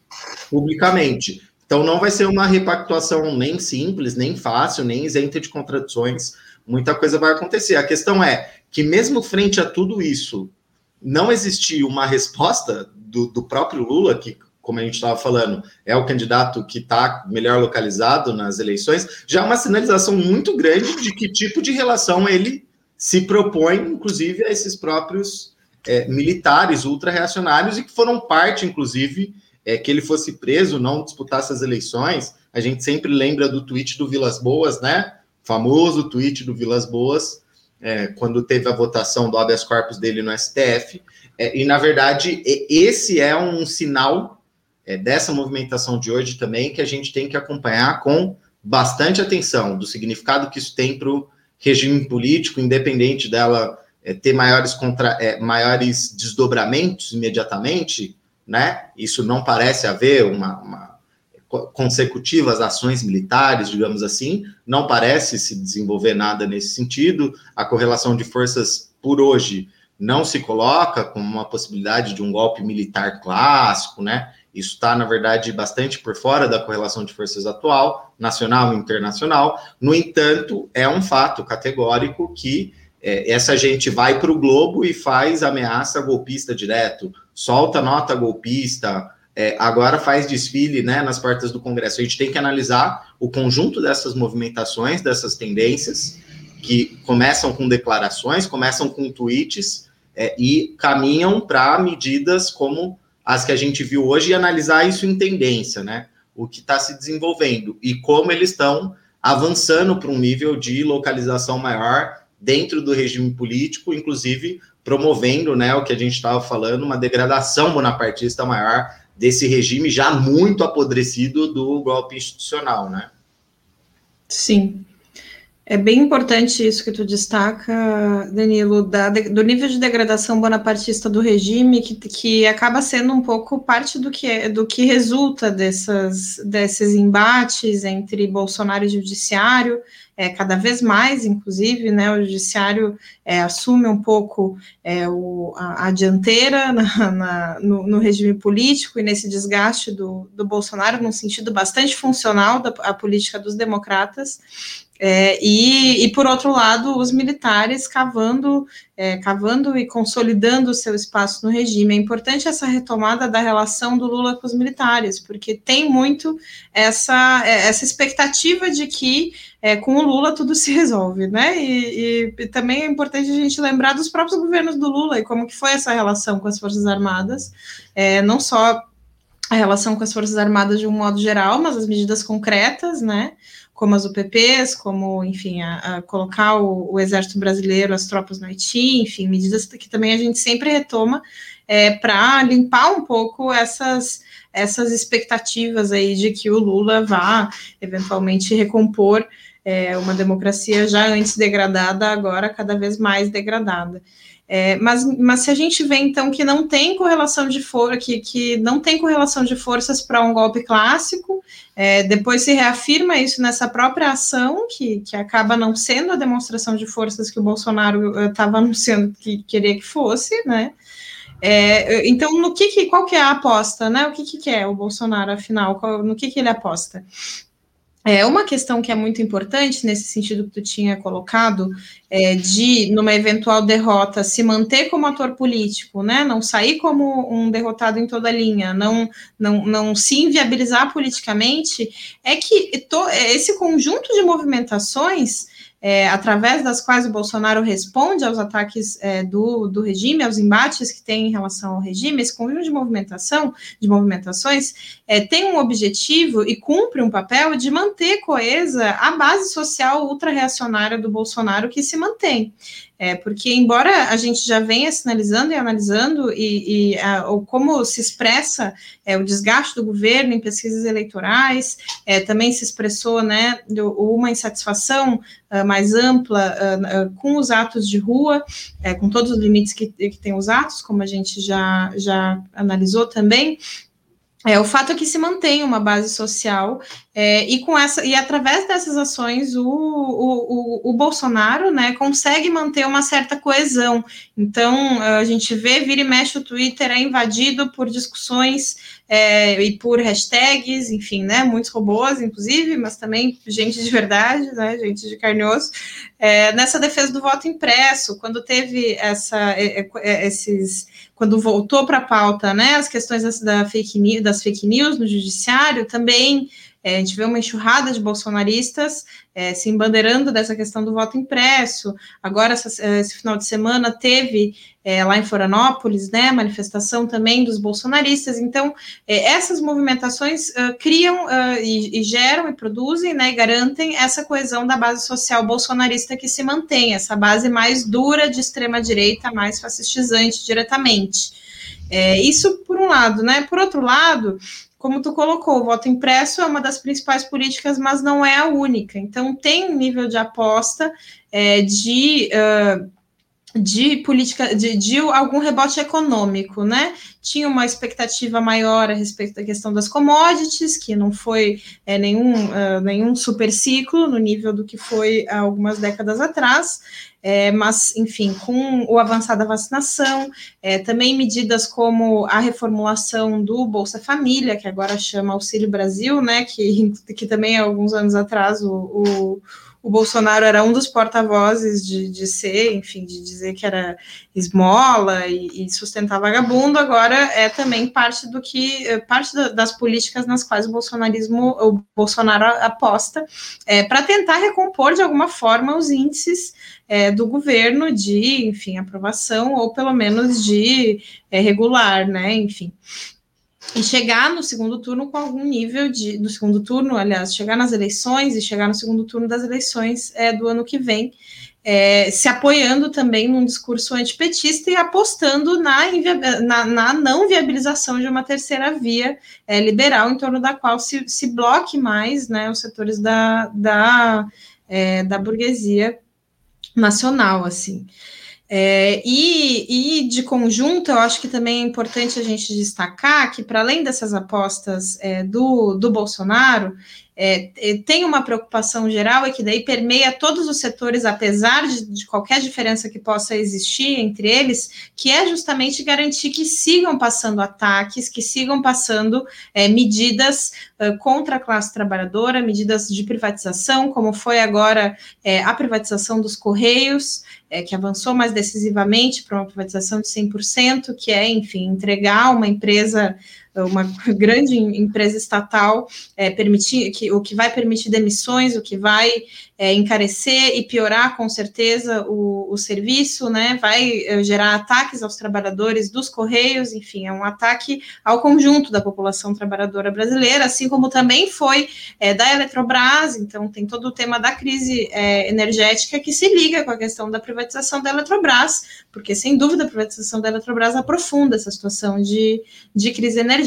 publicamente. Então não vai ser uma repactuação nem simples, nem fácil, nem isenta de contradições. Muita coisa vai acontecer. A questão é que mesmo frente a tudo isso, não existir uma resposta do, do próprio Lula, que, como a gente estava falando, é o candidato que está melhor localizado nas eleições, já é uma sinalização muito grande de que tipo de relação ele se propõe, inclusive, a esses próprios é, militares ultra-reacionários e que foram parte, inclusive, é, que ele fosse preso, não disputasse as eleições. A gente sempre lembra do tweet do Vilas Boas, né? Famoso tweet do Vilas Boas, é, quando teve a votação do habeas corpus dele no STF, é, e, na verdade, esse é um sinal é, dessa movimentação de hoje também que a gente tem que acompanhar com bastante atenção do significado que isso tem para o regime político, independente dela é, ter maiores, contra, é, maiores desdobramentos imediatamente, né? Isso não parece haver uma, uma consecutivas ações militares, digamos assim, não parece se desenvolver nada nesse sentido. A correlação de forças por hoje não se coloca como uma possibilidade de um golpe militar clássico, né? Isso está, na verdade, bastante por fora da correlação de forças atual, nacional e internacional. No entanto, é um fato categórico que é, essa gente vai para o globo e faz ameaça golpista direto, solta nota golpista, é, agora faz desfile né, nas portas do Congresso. A gente tem que analisar o conjunto dessas movimentações, dessas tendências, que começam com declarações, começam com tweets é, e caminham para medidas como as que a gente viu hoje e analisar isso em tendência, né? O que está se desenvolvendo e como eles estão avançando para um nível de localização maior dentro do regime político, inclusive promovendo, né, o que a gente estava falando, uma degradação bonapartista maior desse regime já muito apodrecido do golpe institucional, né? Sim. É bem importante isso que tu destaca, Danilo, da, do nível de degradação bonapartista do regime, que, que acaba sendo um pouco parte do que, é, do que resulta dessas, desses embates entre Bolsonaro e Judiciário, é, cada vez mais, inclusive, né, o judiciário é, assume um pouco é, o, a, a, dianteira na, na, no, no, regime político e nesse desgaste do, do Bolsonaro, num sentido bastante funcional da a política dos democratas, é, e, e, por outro lado, os militares cavando, é, cavando e consolidando o seu espaço no regime. É importante essa retomada da relação do Lula com os militares, porque tem muito essa, é, essa expectativa de que é, com o Lula tudo se resolve, né? E, e, também é importante a gente lembrar dos próprios governos do Lula e como que foi essa relação com as Forças Armadas, é, não só a relação com as Forças Armadas de um modo geral, mas as medidas concretas, né? como as UPPs, como, enfim, a, a colocar o, o, Exército Brasileiro, as tropas no Haiti, enfim, medidas que também a gente sempre retoma é, para limpar um pouco essas, essas expectativas aí de que o Lula vá eventualmente recompor é, uma democracia já antes degradada, agora cada vez mais degradada. É, mas, mas se a gente vê então que não tem correlação de força, que, que não tem correlação de forças para um golpe clássico, é, depois se reafirma isso nessa própria ação, que, que acaba não sendo a demonstração de forças que o Bolsonaro estava anunciando que queria que fosse, né? É, então, no que, que, qual que é a aposta, né? O que, que quer o Bolsonaro, afinal? Qual, no que, que ele aposta? É uma questão que é muito importante nesse sentido que tu tinha colocado, é, de numa eventual derrota se manter como ator político, né? Não sair como um derrotado em toda linha, não não, não se inviabilizar politicamente, é que to, esse conjunto de movimentações é, através das quais o Bolsonaro responde aos ataques é, do, do regime, aos embates que tem em relação ao regime, esse conjunto de movimentação, de movimentações, é, tem um objetivo e cumpre um papel de manter coesa a base social ultra-reacionária do Bolsonaro que se mantém. É, porque, embora a gente já venha sinalizando e analisando e, e a, como se expressa é, o desgaste do governo em pesquisas eleitorais, é, também se expressou né, uma insatisfação uh, mais ampla uh, uh, com os atos de rua, é, com todos os limites que, que tem os atos, como a gente já, já analisou também, é, o fato é que se mantém uma base social é, e com essa e através dessas ações o, o, o, o, Bolsonaro né, consegue manter uma certa coesão. Então a gente vê, vira e mexe o Twitter é invadido por discussões é, e por hashtags, enfim, né? Muitos robôs, inclusive, mas também gente de verdade, né? Gente de carne e osso, é, nessa defesa do voto impresso, quando teve essa, é, é, é, esses quando voltou para a pauta, né, as questões das, da fake news, das fake news no judiciário, também é, a gente vê uma enxurrada de bolsonaristas é, se embandeirando dessa questão do voto impresso. Agora, essa, é, esse final de semana, teve é, lá em Florianópolis, né, manifestação também dos bolsonaristas. Então, é, essas movimentações uh, criam uh, e, e, geram e produzem, né, e garantem essa coesão da base social bolsonarista que se mantém, essa base mais dura de extrema-direita, mais fascistizante diretamente. É, isso por um lado, né? Por outro lado, como tu colocou, o voto impresso é uma das principais políticas, mas não é a única. Então, tem um nível de aposta é, de. Uh, de política, de, de, algum rebote econômico, né? Tinha uma expectativa maior a respeito da questão das commodities, que não foi é, nenhum, uh, nenhum super ciclo no nível do que foi há algumas décadas atrás, é, mas, enfim, com o avançar da vacinação, é, também medidas como a reformulação do Bolsa Família, que agora chama Auxílio Brasil, né? Que, que também há alguns anos atrás o, o o Bolsonaro era um dos porta-vozes de, de ser, enfim, de dizer que era esmola e, e, sustentar vagabundo, agora é também parte do que, é, parte das políticas nas quais o bolsonarismo, o Bolsonaro aposta, é, para tentar recompor de alguma forma os índices é, do governo de, enfim, aprovação, ou pelo menos de é, regular, né, enfim e chegar no segundo turno com algum nível de. No segundo turno, aliás, chegar nas eleições e chegar no segundo turno das eleições é, do ano que vem, é, se apoiando também num discurso antipetista e apostando na, na, na não viabilização de uma terceira via é, liberal, em torno da qual se, se bloque mais né, os setores da, da, é, da burguesia nacional, assim. É, e, e, de conjunto, eu acho que também é importante a gente destacar que, para além dessas apostas é, do, do Bolsonaro, é, é, tem uma preocupação geral e que daí permeia todos os setores, apesar de, de, qualquer diferença que possa existir entre eles, que é justamente garantir que sigam passando ataques, que sigam passando é, medidas uh, contra a classe trabalhadora, medidas de privatização, como foi agora é, a privatização dos Correios, é, que avançou mais decisivamente para uma privatização de 100%, que é, enfim, entregar uma empresa uma grande empresa estatal é, permitir que o que vai permitir demissões, o que vai é, encarecer e piorar com certeza o, o serviço, né? Vai é, gerar ataques aos trabalhadores dos Correios, enfim, é um ataque ao conjunto da população trabalhadora brasileira, assim como também foi é, da Eletrobras, então tem todo o tema da crise é, energética que se liga com a questão da privatização da Eletrobras, porque sem dúvida a privatização da Eletrobras aprofunda essa situação de, de crise energética.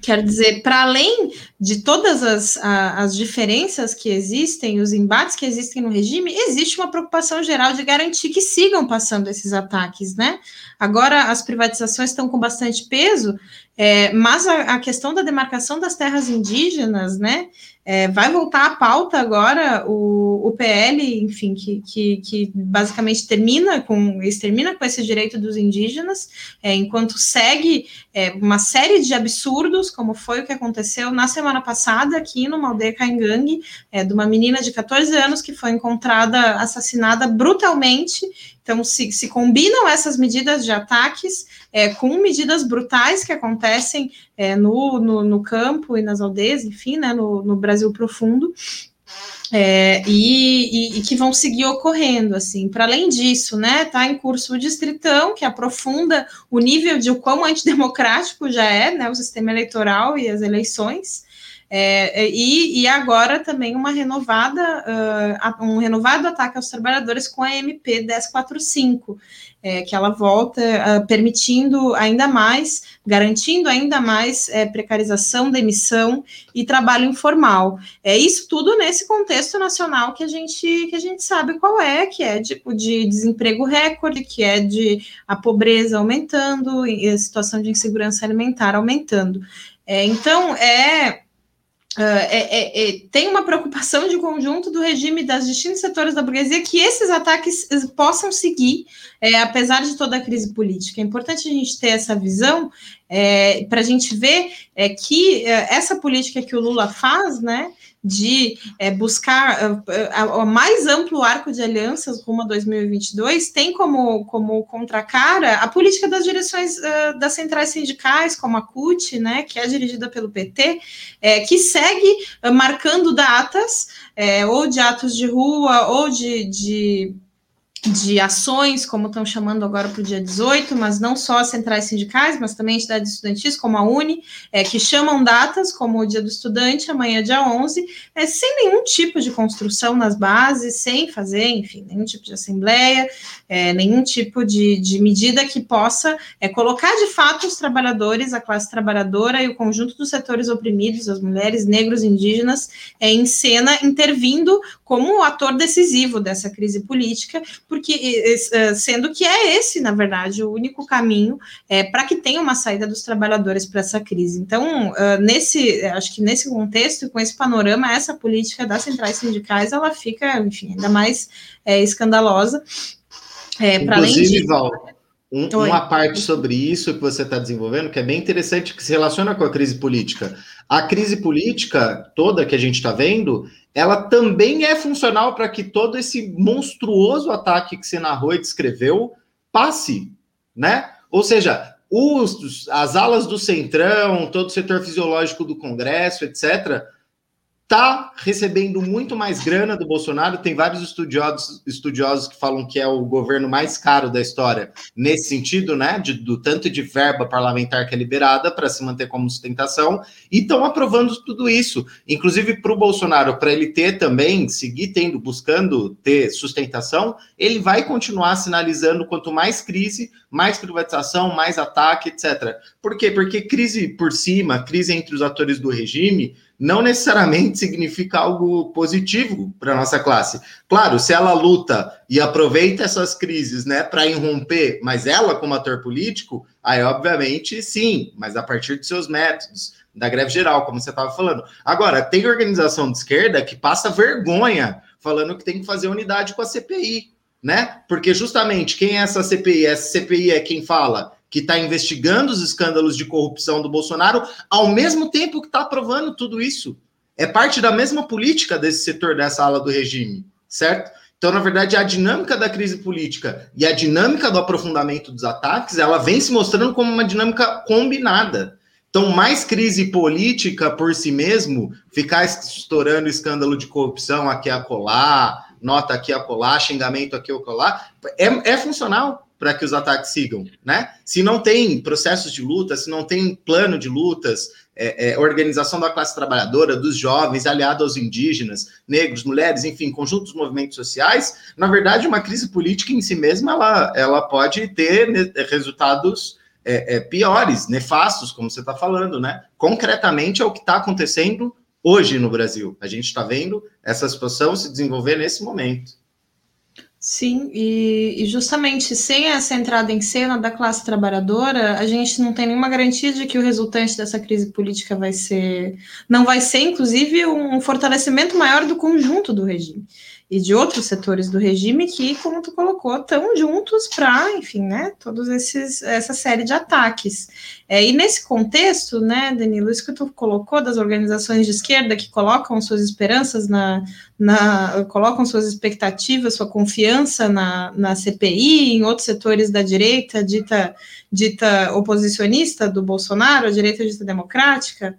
Quer dizer, para além de todas as, a, as diferenças que existem, os embates que existem no regime, existe uma preocupação geral de garantir que sigam passando esses ataques, né? Agora, as privatizações estão com bastante peso, é, mas a, a, questão da demarcação das terras indígenas, né? É, vai voltar à pauta agora o, o PL, enfim, que, que, que, basicamente termina com, extermina com esse direito dos indígenas, é, enquanto segue é, uma série de absurdos, como foi o que aconteceu na semana passada aqui numa aldeia Caingangue, é, de uma menina de 14 anos que foi encontrada assassinada brutalmente então, se, se combinam essas medidas de ataques é, com medidas brutais que acontecem é, no, no, no, campo e nas aldeias, enfim, né, no, no Brasil profundo, É, e, e, e, que vão seguir ocorrendo, assim. Para além disso, né, está em curso o Distritão, que aprofunda o nível de o quão antidemocrático já é, né, o sistema eleitoral e as eleições. É, é, e, e, agora também uma renovada, uh, um renovado ataque aos trabalhadores com a MP 1045, é, que ela volta uh, permitindo ainda mais, garantindo ainda mais é, precarização, demissão e trabalho informal. É isso tudo nesse contexto nacional que a gente que a gente sabe qual é, que é tipo de desemprego recorde, que é de a pobreza aumentando, e a situação de insegurança alimentar aumentando. É, então é Uh, é, é, tem uma preocupação de conjunto do regime das distintos setores da burguesia que esses ataques possam seguir, é, apesar de toda a crise política. É importante a gente ter essa visão é, para a gente ver é, que é, essa política que o Lula faz, né, de é, buscar o mais amplo arco de alianças rumo a 2022, tem como, como contracara a política das direções uh, das centrais sindicais, como a CUT, né, que é dirigida pelo PT, é, que segue uh, marcando datas, é, ou de atos de rua, ou de, de de ações, como estão chamando agora para o dia 18, mas não só as centrais sindicais, mas também entidades estudantis, como a Uni, é, que chamam datas, como o Dia do Estudante, amanhã, dia 11, é, sem nenhum tipo de construção nas bases, sem fazer, enfim, nenhum tipo de assembleia, é, nenhum tipo de, de medida que possa é, colocar de fato os trabalhadores, a classe trabalhadora e o conjunto dos setores oprimidos, as mulheres, negros, indígenas, é, em cena, intervindo como ator decisivo dessa crise política, porque eh, sendo que é esse, na verdade, o único caminho é, para que tenha uma saída dos trabalhadores para essa crise. Então, uh, nesse, acho que nesse contexto e com esse panorama, essa política das centrais sindicais, ela fica, enfim, ainda mais é, escandalosa. É, para além de... Val, um, uma parte sobre isso que você está desenvolvendo, que é bem interessante, que se relaciona com a crise política. A crise política toda que a gente está vendo, ela também é funcional para que todo esse monstruoso ataque que você narrou e descreveu passe, né? Ou seja, os, as alas do Centrão, todo o setor fisiológico do Congresso, etc., está recebendo muito mais grana do Bolsonaro. Tem vários estudiosos, estudiosos que falam que é o governo mais caro da história, nesse sentido, né? De, do tanto de verba parlamentar que é liberada para se manter como sustentação, e estão aprovando tudo isso. Inclusive para o Bolsonaro, para ele ter também, seguir tendo, buscando ter sustentação, ele vai continuar sinalizando quanto mais crise, mais privatização, mais ataque, etc. Por quê? Porque crise por cima, crise entre os atores do regime não necessariamente significa algo positivo para nossa classe. Claro, se ela luta e aproveita essas crises, né, para irromper, mas ela como ator político, aí obviamente sim, mas a partir de seus métodos, da greve geral, como você estava falando. Agora, tem organização de esquerda que passa vergonha falando que tem que fazer unidade com a CPI, né? Porque justamente quem é essa CPI? Essa CPI é quem fala que está investigando os escândalos de corrupção do Bolsonaro, ao mesmo tempo que está aprovando tudo isso. É parte da mesma política desse setor, dessa ala do regime, certo? Então, na verdade, a dinâmica da crise política e a dinâmica do aprofundamento dos ataques, ela vem se mostrando como uma dinâmica combinada. Então, mais crise política por si mesmo, ficar estourando escândalo de corrupção aqui a colar, nota aqui a colar, xingamento aqui a colar, é, é funcional para que os ataques sigam, né? Se não tem processos de luta, se não tem plano de lutas, é, é, organização da classe trabalhadora, dos jovens, aliado aos indígenas, negros, mulheres, enfim, conjuntos movimentos sociais, na verdade, uma crise política em si mesma, ela, ela pode ter resultados é, é, piores, nefastos, como você está falando, né? Concretamente é o que está acontecendo hoje no Brasil. A gente está vendo essa situação se desenvolver nesse momento. Sim, e, e, justamente sem essa entrada em cena da classe trabalhadora, a gente não tem nenhuma garantia de que o resultante dessa crise política vai ser, não vai ser, inclusive, um fortalecimento maior do conjunto do regime e de outros setores do regime que, como tu colocou, estão juntos para, enfim, né, todos esses essa série de ataques. É, e nesse contexto, né, Danilo, isso que tu colocou das organizações de esquerda que colocam suas esperanças na, na colocam suas expectativas, sua confiança na, na CPI, em outros setores da direita dita dita oposicionista do Bolsonaro, a direita dita democrática,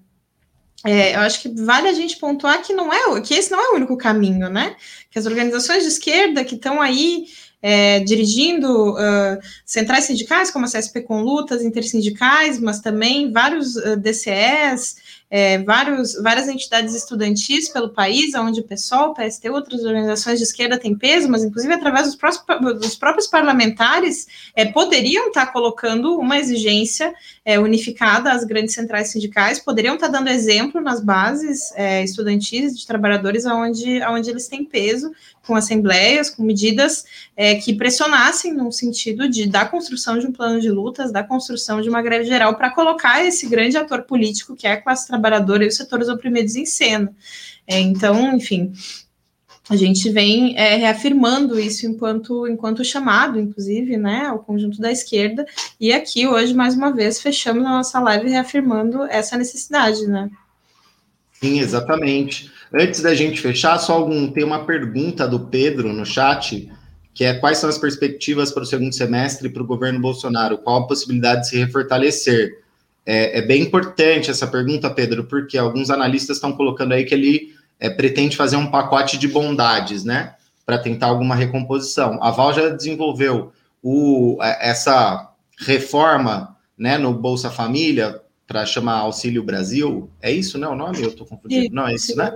é, eu acho que vale a gente pontuar que não é que esse não é o único caminho, né? Que as organizações de esquerda que estão aí é, dirigindo uh, centrais sindicais, como a CSP com lutas intersindicais, mas também vários uh, DCEs, é, vários, várias entidades estudantis pelo país, onde o PSOL, o PST, outras organizações de esquerda têm peso, mas inclusive através dos, próprios, dos próprios parlamentares, é, poderiam estar colocando uma exigência é, unificada às grandes centrais sindicais, poderiam estar dando exemplo nas bases é, estudantis de trabalhadores onde, onde eles têm peso, com assembleias, com medidas é, que pressionassem no sentido de da construção de um plano de lutas, da construção de uma greve geral para colocar esse grande ator político que é a classe trabalhadora e os setores oprimidos em cena. É, então, enfim, a gente vem é, reafirmando isso enquanto, enquanto chamado, inclusive, né, ao conjunto da esquerda, e aqui hoje, mais uma vez, fechamos a nossa live reafirmando essa necessidade, né. Sim, exatamente. Antes da gente fechar, só algum, tem uma pergunta do Pedro no chat, que é quais são as perspectivas para o segundo semestre para o governo Bolsonaro? Qual a possibilidade de se refortalecer? É, é, bem importante essa pergunta, Pedro, porque alguns analistas estão colocando aí que ele é, pretende fazer um pacote de bondades, né? Para tentar alguma recomposição. A Val já desenvolveu o, é, essa reforma né, no Bolsa Família, para chamar Auxílio Brasil. É isso, né? O nome? Eu estou confundindo. Não, é isso, né?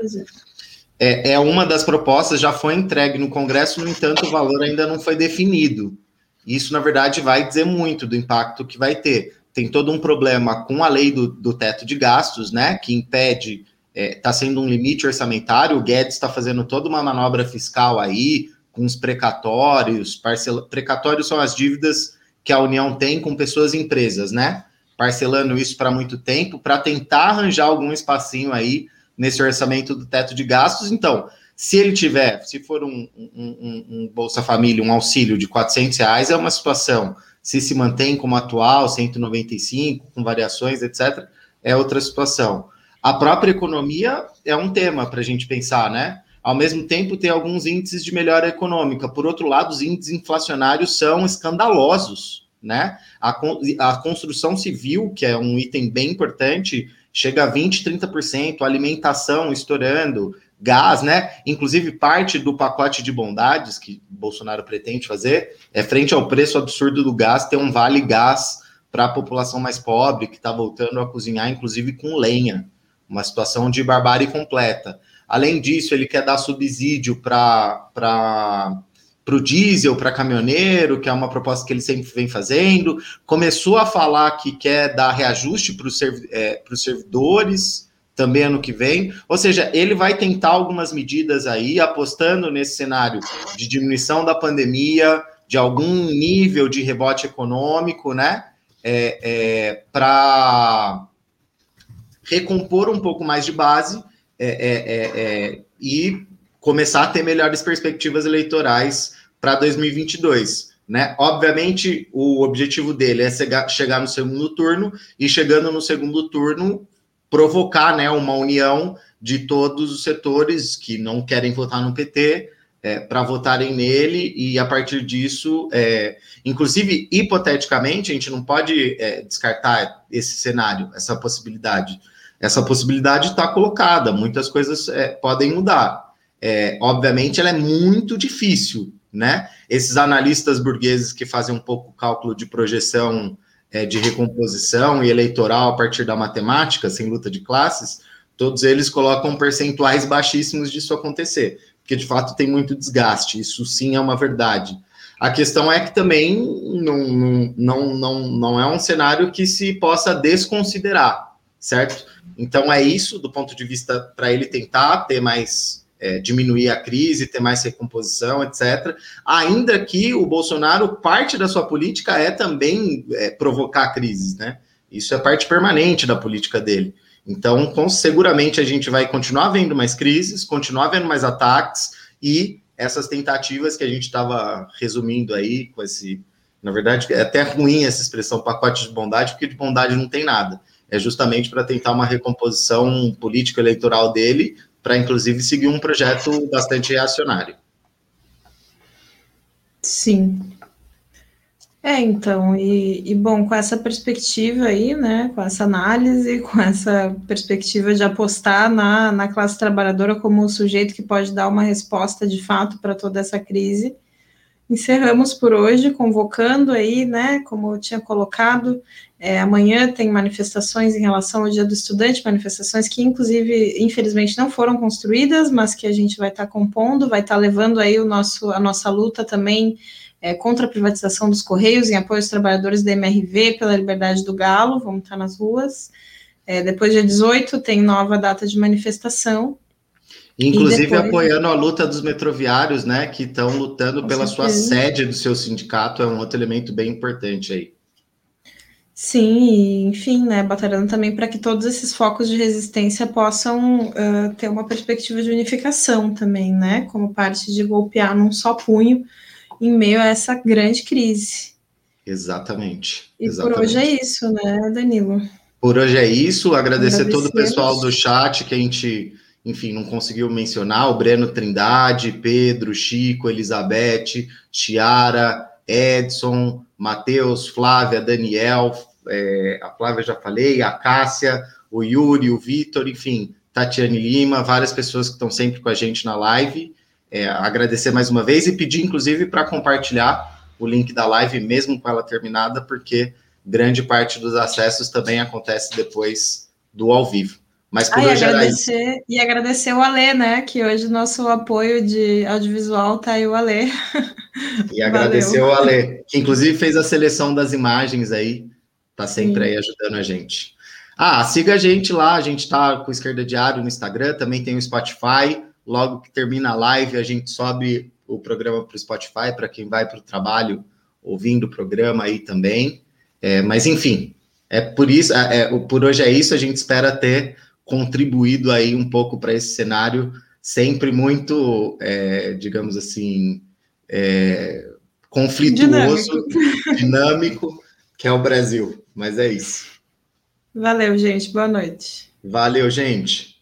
É, é uma das propostas, já foi entregue no Congresso, no entanto, o valor ainda não foi definido. Isso, na verdade, vai dizer muito do impacto que vai ter. Tem todo um problema com a lei do, do teto de gastos, né? Que impede, está é, tá sendo um limite orçamentário. O Guedes está fazendo toda uma manobra fiscal aí, com os precatórios. Parcela, precatórios são as dívidas que a União tem com pessoas e empresas, né? parcelando isso para muito tempo, para tentar arranjar algum espacinho aí nesse orçamento do teto de gastos. Então, se ele tiver, se for um, um, um, Bolsa Família, um auxílio de 400 reais, é uma situação. Se se mantém como atual, 195, com variações, etc., é outra situação. A própria economia é um tema para a gente pensar, né? Ao mesmo tempo, tem alguns índices de melhora econômica. Por outro lado, os índices inflacionários são escandalosos né? A, a construção civil, que é um item bem importante, chega a 20, 30%, alimentação estourando, gás, né? Inclusive, parte do pacote de bondades que Bolsonaro pretende fazer é frente ao preço absurdo do gás, ter um vale gás para a população mais pobre que está voltando a cozinhar, inclusive com lenha. Uma situação de barbárie completa. Além disso, ele quer dar subsídio para para o diesel, para caminhoneiro, que é uma proposta que ele sempre vem fazendo. Começou a falar que quer dar reajuste para os servi é, servidores também ano que vem. Ou seja, ele vai tentar algumas medidas aí, apostando nesse cenário de diminuição da pandemia, de algum nível de rebote econômico, né? É, é, para recompor um pouco mais de base é, é, é, e começar a ter melhores perspectivas eleitorais para 2022. Né? Obviamente, o objetivo dele é chegar no segundo turno e, chegando no segundo turno, provocar né, uma união de todos os setores que não querem votar no PT é, para votarem nele e, a partir disso, é, inclusive, hipoteticamente, a gente não pode é, descartar esse cenário, essa possibilidade. Essa possibilidade está colocada, muitas coisas é, podem mudar é, obviamente, ela é muito difícil, né? Esses analistas burgueses que fazem um pouco cálculo de projeção é, de recomposição e eleitoral a partir da matemática, sem luta de classes, todos eles colocam percentuais baixíssimos disso acontecer, porque de fato tem muito desgaste, isso sim é uma verdade. A questão é que também não, não, não, não, não é um cenário que se possa desconsiderar, certo? Então é isso do ponto de vista para ele tentar ter mais é, diminuir a crise, ter mais recomposição, etc. Ainda que o Bolsonaro, parte da sua política é também é, provocar crises, né? Isso é parte permanente da política dele. Então, com, seguramente a gente vai continuar vendo mais crises, continuar vendo mais ataques e essas tentativas que a gente estava resumindo aí com esse. Na verdade, é até ruim essa expressão pacote de bondade, porque de bondade não tem nada. É justamente para tentar uma recomposição político-eleitoral dele, para inclusive seguir um projeto bastante reacionário. Sim. É, então, e, e, bom, com essa perspectiva aí, né, com essa análise, com essa perspectiva de apostar na, na classe trabalhadora como o sujeito que pode dar uma resposta de fato para toda essa crise, encerramos por hoje, convocando aí, né, como eu tinha colocado, é, amanhã tem manifestações em relação ao Dia do Estudante, manifestações que, inclusive, infelizmente não foram construídas, mas que a gente vai estar tá compondo, vai estar tá levando aí o nosso, a nossa luta também é, contra a privatização dos Correios, em apoio aos trabalhadores da MRV pela liberdade do Galo, vamos estar nas ruas. É, depois, dia 18, tem nova data de manifestação. Inclusive depois... apoiando a luta dos metroviários, né, que estão lutando Com pela certeza. sua sede do seu sindicato, é um outro elemento bem importante aí. Sim, e, enfim, né, batalhando também para que todos esses focos de resistência possam uh, ter uma perspectiva de unificação também, né, como parte de golpear num só punho em meio a essa grande crise. Exatamente. E exatamente. por hoje é isso, né, Danilo? Por hoje é isso. Agradecer todo o pessoal do chat que a gente, enfim, não conseguiu mencionar: o Breno Trindade, Pedro, Chico, Elizabeth, Tiara, Edson, Matheus, Flávia, Daniel, é, a Flávia já falei, a Cássia, o Yuri, o Vitor, enfim, Tatiane Lima, várias pessoas que estão sempre com a gente na live é, agradecer mais uma vez e pedir, inclusive, para compartilhar o link da live, mesmo com ela terminada, porque grande parte dos acessos também acontece depois do ao vivo. Mas por ah, hoje e agradecer, era isso. E agradecer o Alê, né? Que hoje nosso apoio de audiovisual tá aí o Alê. E agradecer o Alê, que inclusive fez a seleção das imagens aí, tá sempre Sim. aí ajudando a gente. Ah, siga a gente lá, a gente tá com o Esquerda Diário no Instagram, também tem o Spotify, Logo que termina a live, a gente sobe o programa para o Spotify, para quem vai para o trabalho ouvindo o programa aí também. É, mas, enfim, é por isso, é, é, por hoje é isso. A gente espera ter contribuído aí um pouco para esse cenário, sempre muito, é, digamos assim, é, conflituoso, dinâmico. dinâmico, que é o Brasil. Mas é isso. Valeu, gente. Boa noite. Valeu, gente.